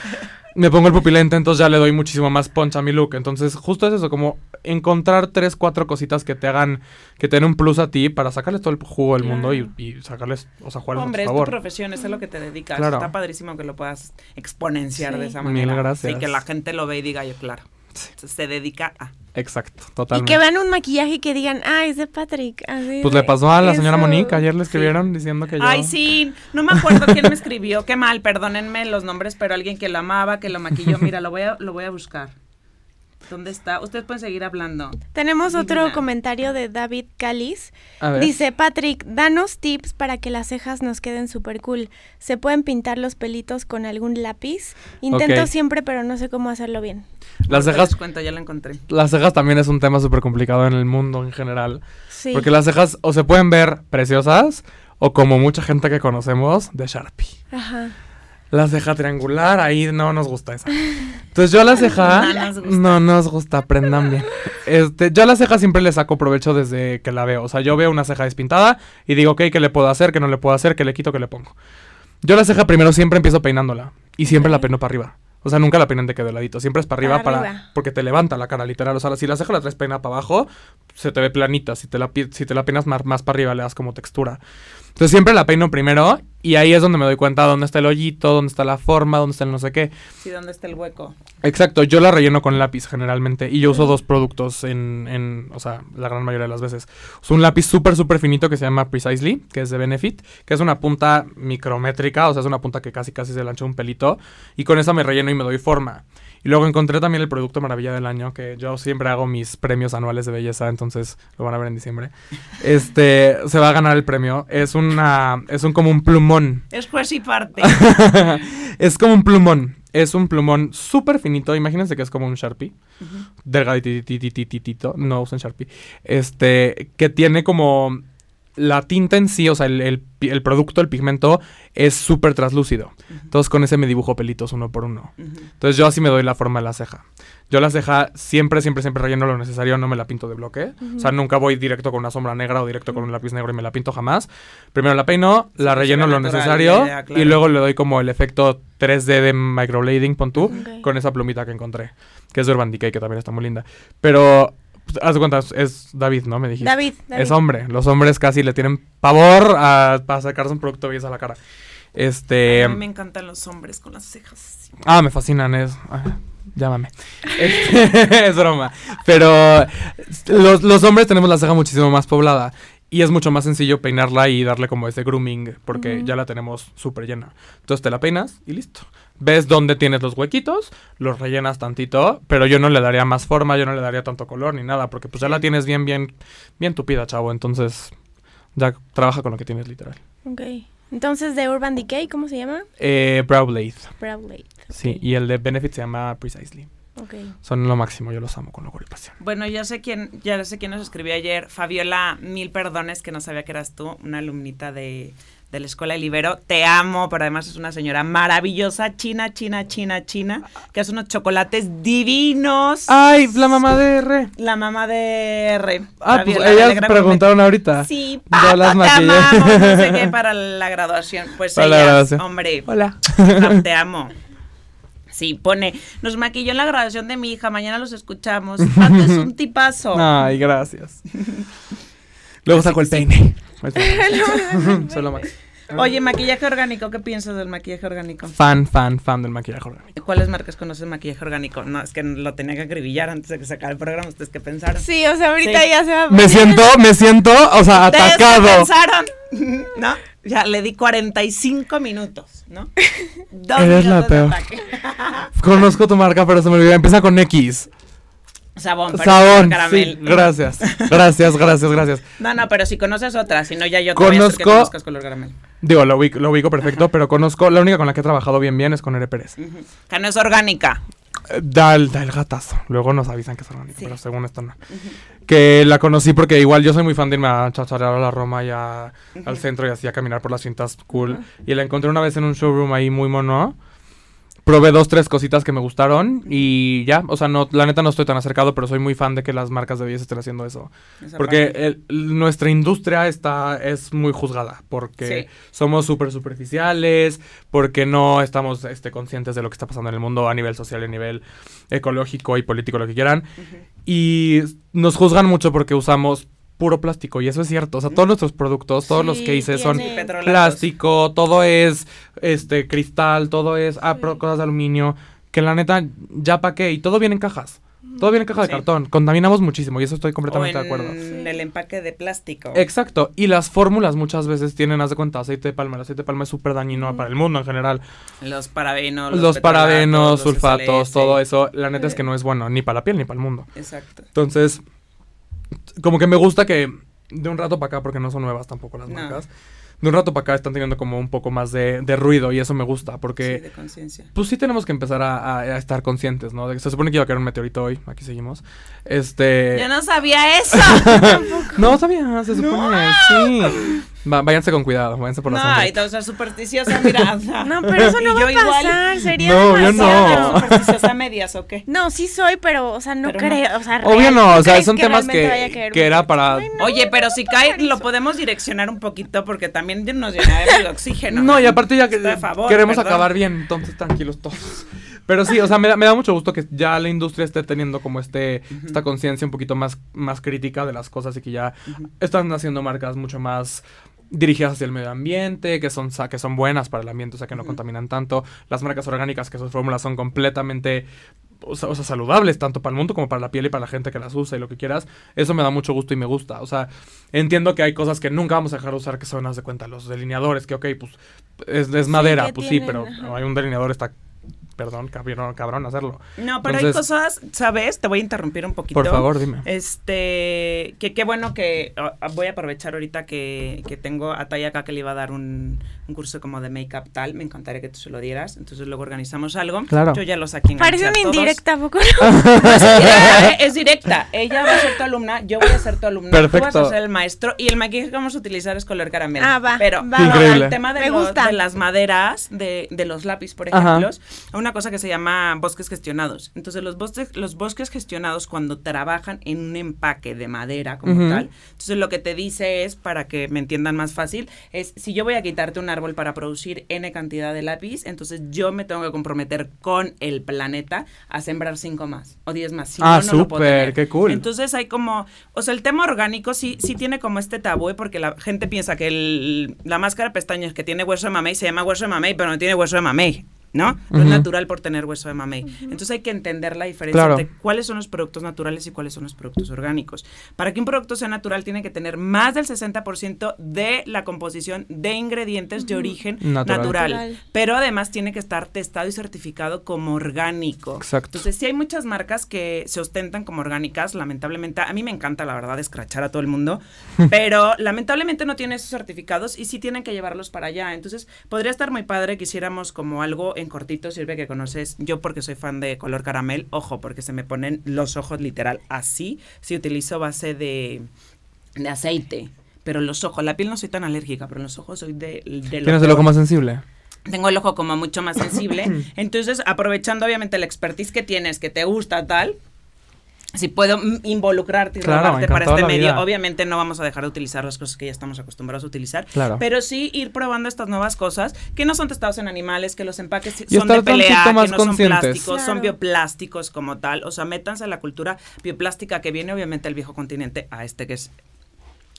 Me pongo el pupilente, entonces ya le doy muchísimo más punch a mi look. Entonces, justo es eso, como encontrar tres, cuatro cositas que te hagan, que te den un plus a ti para sacarles todo el jugo del mundo y, y sacarles, o sea, jugarles Hombre, a es tu tu favor. profesión, es a lo que te dedicas. Claro. Está padrísimo que lo puedas exponenciar Sí. de esa Mil manera. gracias. Y que la gente lo ve y diga, yo, claro. Se, se dedica a. Exacto, Y totalmente. que vean un maquillaje y que digan, ah, es de Patrick. así Pues de- le pasó a la señora eso. Monique, ayer le escribieron diciendo que yo... Ay, sí, no me acuerdo quién me escribió, qué mal, perdónenme los nombres, pero alguien que lo amaba, que lo maquilló, mira, lo voy a, lo voy a buscar. ¿Dónde está? Ustedes pueden seguir hablando. Tenemos otro Divina. comentario de David Calis. Dice, Patrick, danos tips para que las cejas nos queden súper cool. ¿Se pueden pintar los pelitos con algún lápiz? Intento siempre, pero no sé cómo hacerlo bien. Las cejas, les cuento, ya lo encontré. las cejas también es un tema súper complicado en el mundo en general. Sí. Porque las cejas o se pueden ver preciosas o como mucha gente que conocemos, de Sharpie. Ajá. La ceja triangular, ahí no nos gusta esa. Entonces yo la ceja No nos gusta. no nos gusta, aprendan bien. Este, yo a la ceja siempre le saco provecho desde que la veo. O sea, yo veo una ceja despintada y digo, ok, ¿qué le puedo hacer? ¿Qué no le puedo hacer? ¿Qué le quito? ¿Qué le pongo? Yo la ceja primero siempre empiezo peinándola y siempre la peino para arriba. O sea, nunca la peinan de que de ladito, siempre es para arriba, Para para, arriba. porque te levanta la cara, literal. O sea, si la ceja la traes peinada para abajo, se te ve planita. Si te la, si te la peinas más, más para arriba, le das como textura. Entonces siempre la peino primero y ahí es donde me doy cuenta dónde está el hoyito, dónde está la forma, dónde está el no sé qué. Sí, ¿dónde está el hueco? Exacto, yo la relleno con lápiz generalmente y yo uso dos productos en, en, o sea, la gran mayoría de las veces. Uso un lápiz súper, súper finito que se llama Precisely, que es de Benefit, que es una punta micrométrica, o sea, es una punta que casi, casi se le ancha un pelito y con esa me relleno y me doy forma. Y luego encontré también el producto maravilla del año, que yo siempre hago mis premios anuales de belleza, entonces lo van a ver en diciembre. Este, se va a ganar el premio. Es una, es un como un plumón. Es juez y parte. es como un plumón. Es un plumón súper finito. Imagínense que es como un Sharpie. Delgaditititititito. No usen Sharpie. Este, que tiene como la tinta en sí, o sea, el, el pi- el producto, el pigmento, es súper translúcido. Entonces con ese me dibujo pelitos uno por uno. Entonces yo así me doy la forma de la ceja. Yo la ceja siempre, siempre, siempre relleno lo necesario, no me la pinto de bloque. O sea, nunca voy directo con una sombra negra o directo con un lápiz negro y me la pinto jamás. Primero la peino, la relleno lo necesario la idea, claro. y luego le doy como el efecto 3D de microblading, pon tú, con esa plumita que encontré, que es de Urban Decay, que también está muy linda. Pero, pues, haz de cuenta, es David, ¿no? Me dijiste. David, David. Es hombre. Los hombres casi le tienen pavor a, para sacarse un producto belleza a la cara. Este... A mí me encantan los hombres con las cejas. Ah, me fascinan, es. ah, llámame. Este, es broma. Pero los, los hombres tenemos la ceja muchísimo más poblada. Y es mucho más sencillo peinarla y darle como ese grooming, porque ya la tenemos súper llena. Entonces te la peinas y listo. Ves dónde tienes los huequitos, los rellenas tantito, pero yo no le daría más forma, yo no le daría tanto color ni nada, porque pues ya la tienes bien, bien, bien tupida, chavo. Entonces ya trabaja con lo que tienes literal. Ok. Entonces, de Urban Decay, ¿cómo se llama? Eh, Brow Blade, Brow Blade. sí, y el de Benefit se llama Precisely. Son lo máximo, yo los amo con locura y pasión. Bueno, ya sé quién, ya sé quién nos escribió ayer. Fabiola, mil perdones que no sabía que eras tú, una alumnita de, de la escuela de Libero. Te amo, pero además es una señora maravillosa, china, china, china, china, que hace unos chocolates divinos. ¡Ay, la mamá de R! La mamá de R. Ah, pues ellas preguntaron ahorita. Sí, Yo Pato, las te maquillé. amamos, no sé qué, para la graduación. Pues Para la ellas, graduación. hombre, Hola. te amo. Sí, pone, nos maquilló en la graduación de mi hija, mañana los escuchamos. Pato es un tipazo. Ay, gracias. Luego saco el peine. Solo Max. Oye, maquillaje orgánico, ¿qué piensas del maquillaje orgánico? Fan, fan, fan del maquillaje orgánico. ¿Cuáles marcas conoces maquillaje orgánico? No, es que lo tenía que acribillar antes de que sacara el programa. ¿Ustedes qué pensaron? Sí, o sea, ahorita Sí. ya se va. Me siento, me siento, o sea, ¿Ustedes qué atacado. pensaron? ¿No? Ya le di 45 minutos, ¿no? Dos Eres la minutos de peor. Conozco tu marca, pero se me olvidó. Empieza con X. Sabón, pero Sabón. caramel. Sí, gracias. Gracias, gracias, gracias. No, no, pero si conoces otra, si no ya yo te voy a hacer que Conozco- conozcas color caramel. Digo, lo ubico, lo ubico perfecto, pero conozco, la única con la que he trabajado bien bien es con Ere Pérez. Que no es orgánica. Eh, Da el, da el gatazo. Luego nos avisan que es orgánico, Sí. pero según esto no. Que la conocí porque igual yo soy muy fan de irme a chacharear a la Roma y a- al centro y así a caminar por las cintas cool. Y la encontré una vez en un showroom ahí muy mono. Probé dos, tres cositas que me gustaron y ya, o sea, no, la neta no estoy tan acercado, pero soy muy fan de que las marcas de belleza estén haciendo eso. Esa Porque el- nuestra industria está, es muy juzgada, porque Sí. somos súper superficiales, porque no estamos este, conscientes de lo que está pasando en el mundo a nivel social a nivel ecológico y político, lo que quieran. Y nos juzgan mucho porque usamos puro plástico, y eso es cierto. O sea, todos nuestros productos, todos los Sí, que hice son plástico, todo es este cristal, todo es ah, pero cosas de aluminio, que la neta, ya pa' qué, y todo viene en cajas. Todo viene en caja de cartón. Contaminamos muchísimo y eso estoy completamente o de acuerdo. en el empaque de plástico. Exacto, y las fórmulas muchas veces tienen, haz de cuenta, aceite de palma. El aceite de palma es súper dañino Mm. para el mundo en general. Los parabenos, Los, petalatos, parabenos, los sulfatos, SLS. todo eso, la neta es que no es bueno ni para la piel ni para el mundo. Exacto. Entonces, como que me gusta que de un rato para acá, porque no son nuevas tampoco las No. marcas, de un rato para acá están teniendo como un poco más de, de ruido y eso me gusta, Sí, porque de conciencia. pues sí tenemos que empezar a, a- a estar conscientes, ¿no? De que se supone que iba a caer un meteorito hoy, aquí seguimos. Este... Yo no sabía eso. No, sabía, se supone, sí. Va- váyanse con cuidado, váyanse por la no, y todo ser supersticiosa, mira. No, pero eso Y no va yo a igual. pasar, sería No, yo demasiado. no. supersticiosa a medias o qué? No, sí soy, pero, o sea, no Pero no. creo, o sea, Obvio real, no, o sea, crees son temas realmente vaya a que, caer que un era para... Ay, no. Oye, pero si cae, lo podemos direccionar un poquito porque también nos llenaremos de oxígeno. No, y aparte ya que a favor, queremos perdón. acabar bien, entonces tranquilos todos. Pero sí, o sea, me da, me da mucho gusto que ya la industria esté teniendo como este esta conciencia un poquito más, más crítica de las cosas y que ya están haciendo marcas mucho más dirigidas hacia el medio ambiente, que son, que son buenas para el ambiente, o sea, que no contaminan tanto. Las marcas orgánicas, que sus fórmulas son completamente o sea, o sea, saludables, tanto para el mundo como para la piel y para la gente que las usa y lo que quieras. Eso me da mucho gusto y me gusta. O sea, entiendo que hay cosas que nunca vamos a dejar de usar, que son, haz de cuenta, los delineadores, que ok, pues es, es madera, pues sí, pero hay un delineador, está, perdón, cabrón, cabrón hacerlo. No, pero hay cosas, ¿sabes? Te voy a interrumpir un poquito. Por favor, dime. Este, que qué bueno que voy a aprovechar ahorita que, que tengo a Tai acá que le iba a dar un, un curso como de make-up tal. Me encantaría que tú se lo dieras. Entonces luego organizamos algo. Claro. Yo ya los aquí Parece una indirecta, ¿a poco no? es directa, es directa. Ella va a ser tu alumna, yo voy a ser tu alumna. Tú vas Perfecto. a ser el maestro. Y el maquillaje que vamos a utilizar es color caramelo. Ah, va, Pero va, Increíble. el tema de, Me los- gusta. de las maderas, de, de los lápiz, por Ajá. ejemplo, una cosa que se llama bosques gestionados. Entonces, los bosques, los bosques gestionados, cuando trabajan en un empaque de madera como Ujú. tal, entonces lo que te dice es, para que me entiendan más fácil, es si yo voy a quitarte un árbol para producir N cantidad de lápiz, entonces yo me tengo que comprometer con el planeta a sembrar cinco más o diez más. Si Ah, no, súper, qué cool. Entonces hay como, o sea, el tema orgánico sí, sí tiene como este tabú, porque la gente piensa que el- la máscara de pestañas que tiene hueso de mamey se llama hueso de mamey, pero no tiene hueso de mamey. ¿No? No es natural por tener hueso de mamey. Entonces hay que entender la diferencia Claro. entre cuáles son los productos naturales y cuáles son los productos orgánicos. Para que un producto sea natural tiene que tener más del 60% de la composición de ingredientes de origen Natural. natural. Natural. Pero además tiene que estar testado y certificado como orgánico. Exacto. Entonces sí hay muchas marcas que se ostentan como orgánicas, lamentablemente. A mí me encanta, la verdad, escrachar a todo el mundo, pero lamentablemente no tiene esos certificados y sí tienen que llevarlos para allá. Entonces podría estar muy padre que hiciéramos como algo en cortito, sirve que conoces, yo porque soy fan de color caramel, ojo, porque se me ponen los ojos literal así, si utilizo base de, de aceite. Pero los ojos, la piel no soy tan alérgica, pero los ojos soy de, de Tienes el ojo más sensible. tengo el ojo como mucho más sensible. Entonces, aprovechando obviamente la expertise que tienes, que te gusta tal, si puedo involucrarte y Claro, robarte para este medio, vida. obviamente no vamos a dejar de utilizar las cosas que ya estamos acostumbrados a utilizar, Claro. pero sí ir probando estas nuevas cosas que no son testados en animales, que los empaques Y son de pelea, que no son plásticos, son bioplásticos como tal, o sea, métanse a la cultura bioplástica que viene obviamente del viejo continente a este que es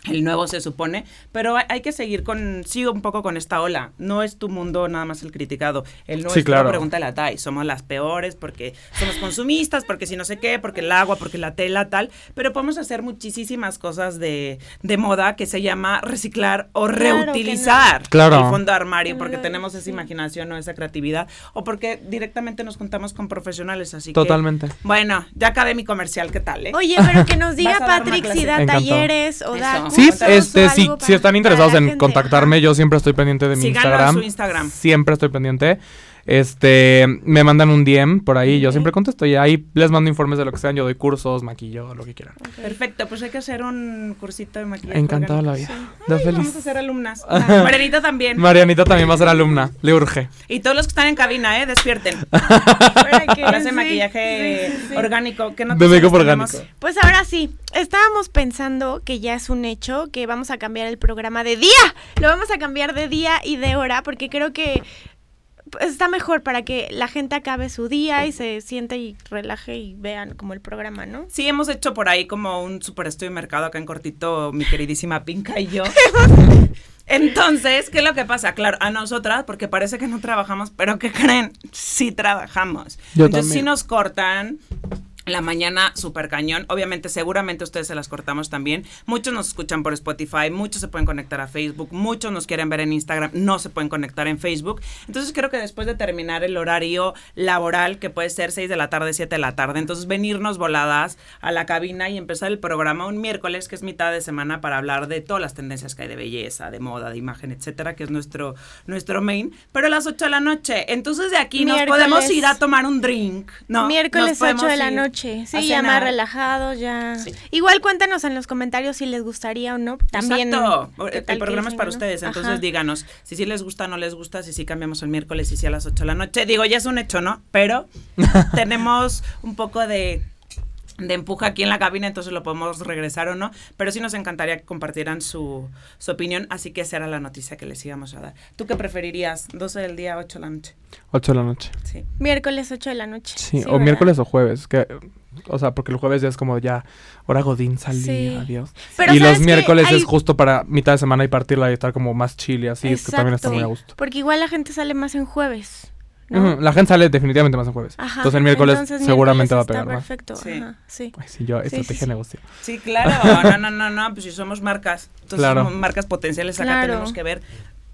el nuevo se supone, pero hay, que seguir con, sigo un poco con esta ola. No es tu mundo nada más el criticado. El nuestro, claro. pregúntale a Tai, somos las peores porque somos consumistas, porque si no sé qué, porque el agua, porque la tela, tal. Pero podemos hacer muchísimas cosas de, de moda que se llama reciclar o Claro que no. reutilizar Claro. el fondo armario, porque tenemos esa sí. imaginación o esa creatividad, o porque directamente nos juntamos con profesionales. Así Totalmente. que, bueno, ya acabé mi comercial, ¿qué tal? eh? Oye, pero que nos diga Patrick si da Encantado. talleres o da Sí, este, si, algo si están interesados en contactarme, yo siempre estoy pendiente de mi su Instagram. Siempre estoy pendiente. Este, me mandan un DM por ahí, yo siempre contesto y ahí les mando informes de lo que sean, yo doy cursos, maquillo, lo que quieran. Perfecto, pues hay que hacer un cursito de maquillaje. Encantado la orgánico. vida. Sí. Ay, feliz. Vamos a ser alumnas. Marianita también. Marianita también va a ser alumna, le urge. y todos los que están en cabina, ¿eh? Despierten. Para que- Clase sí, maquillaje sí, sí, sí. orgánico. ¿Qué De noticias make-up tenemos? orgánico. Pues ahora sí, estábamos pensando que ya es un hecho, que vamos a cambiar el programa de día. Lo vamos a cambiar de día y de hora porque creo que está mejor para que la gente acabe su día y se siente y relaje y vean como el programa, ¿no? Sí, hemos hecho por ahí como un super estudio de mercado acá en cortito, mi queridísima Pinca y yo. Entonces, ¿qué es lo que pasa? Claro, a nosotras, porque parece que no trabajamos, pero ¿qué creen? Sí trabajamos. Yo Entonces, también. sí nos cortan la mañana súper cañón. Obviamente, seguramente ustedes se las cortamos también. Muchos nos escuchan por Spotify, muchos se pueden conectar a Facebook, muchos nos quieren ver en Instagram, no se pueden conectar en Facebook. Entonces creo que después de terminar el horario laboral, que puede ser 6 de la tarde, 7 de la tarde, entonces venirnos voladas a la cabina y empezar el programa un miércoles, que es mitad de semana, para hablar de todas las tendencias que hay de belleza, de moda, de imagen, etcétera, que es nuestro, nuestro main. Pero a las 8 de la noche. Entonces de aquí nos Miércoles. podemos ir a tomar un drink. No, Miércoles nos podemos 8 de la ir noche. Sí, ya más relajado, ya. Sí. Igual cuéntanos en los comentarios si les gustaría o no. También. Exacto. ¿qué El programa es para no? ustedes, entonces Ajá. díganos si sí les gusta, no les gusta, si sí cambiamos el miércoles y si a las 8 de la noche. Digo, ya es un hecho, ¿no? Pero tenemos un poco de de empuje aquí en la cabina, entonces lo podemos regresar o no, pero sí nos encantaría que compartieran su, su opinión, así que esa era la noticia que les íbamos a dar. ¿Tú qué preferirías? ¿12 del día, 8 de la noche? 8 de la noche. Sí. Miércoles 8 de la noche. Sí, o ¿verdad? miércoles o jueves. Que, o sea, porque el jueves ya es como ya hora godín salí, Sí. adiós. Pero y ¿sabes los miércoles Hay- es justo para mitad de semana y partirla y estar como más chill y así, es que también está muy a gusto. Porque igual la gente sale más en jueves. La gente sale definitivamente más en jueves. Ajá. Entonces el miércoles Entonces, seguramente va a pegar más. Perfecto. Sí. Ajá, sí. Ay, sí, yo, sí, estrategia sí. de negocio. Sí, claro. No, no, no, no, pues si somos marcas, entonces Claro. somos marcas potenciales, acá Claro. tenemos que ver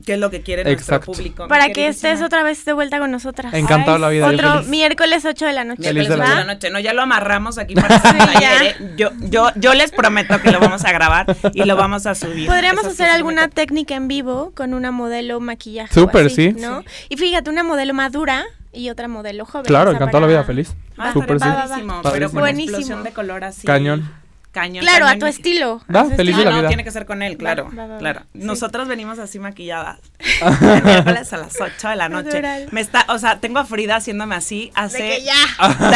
qué es lo que quiere Exacto. nuestro público. Para que estés otra vez de vuelta con nosotras. Encantado Ay, la vida. Otro feliz. miércoles 8 de la noche. Miércoles de la ocho vida. de la noche. No, ya lo amarramos aquí para Sí, ayer, ¿eh? Yo, yo, yo les prometo que lo vamos a grabar y lo vamos a subir. Podríamos Eso hacer alguna técnica en vivo con una modelo maquillaje. Súper, sí. ¿no? Y fíjate, una modelo madura y otra modelo joven. Claro, encantado la vida, feliz. Ah, Súper, estaría sí. padrísimo, Va, va. pero con Buenísimo. explosión de color así. Cañón. Cañón. Claro, a tu estilo. Va, a tu feliz de la no, vida. tiene que ser con él, claro. va, va, va. claro. Sí. Nosotras venimos así maquilladas. El miércoles a las 8 de la noche. Me está, o sea, tengo a Frida haciéndome así hace ya.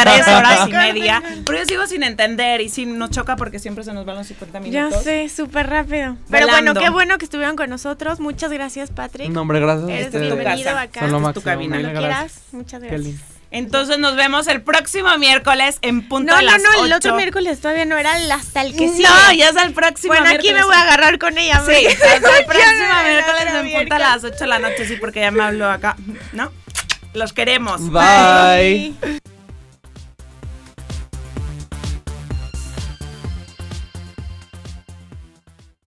tres horas y media. Pero yo sigo sin entender y sí nos choca porque siempre se nos van los 50 Ya minutos. sé, súper rápido. Pero Volando. bueno, qué bueno que estuvieron con nosotros. Muchas gracias, Patrick. No, hombre, gracias Eres bienvenido acá. Es tu cabina. quieras. Muchas gracias. Entonces nos vemos el próximo miércoles en punto No, de no, las no, el 8. otro miércoles todavía no era hasta el que sigue. No, ya es el próximo Bueno, aquí me voy a agarrar con ella. Sí, hasta el no próximo miércoles en punto a miércoles. las 8 de la noche, sí, porque ya me habló acá. ¿No? Los queremos. Bye. Bye.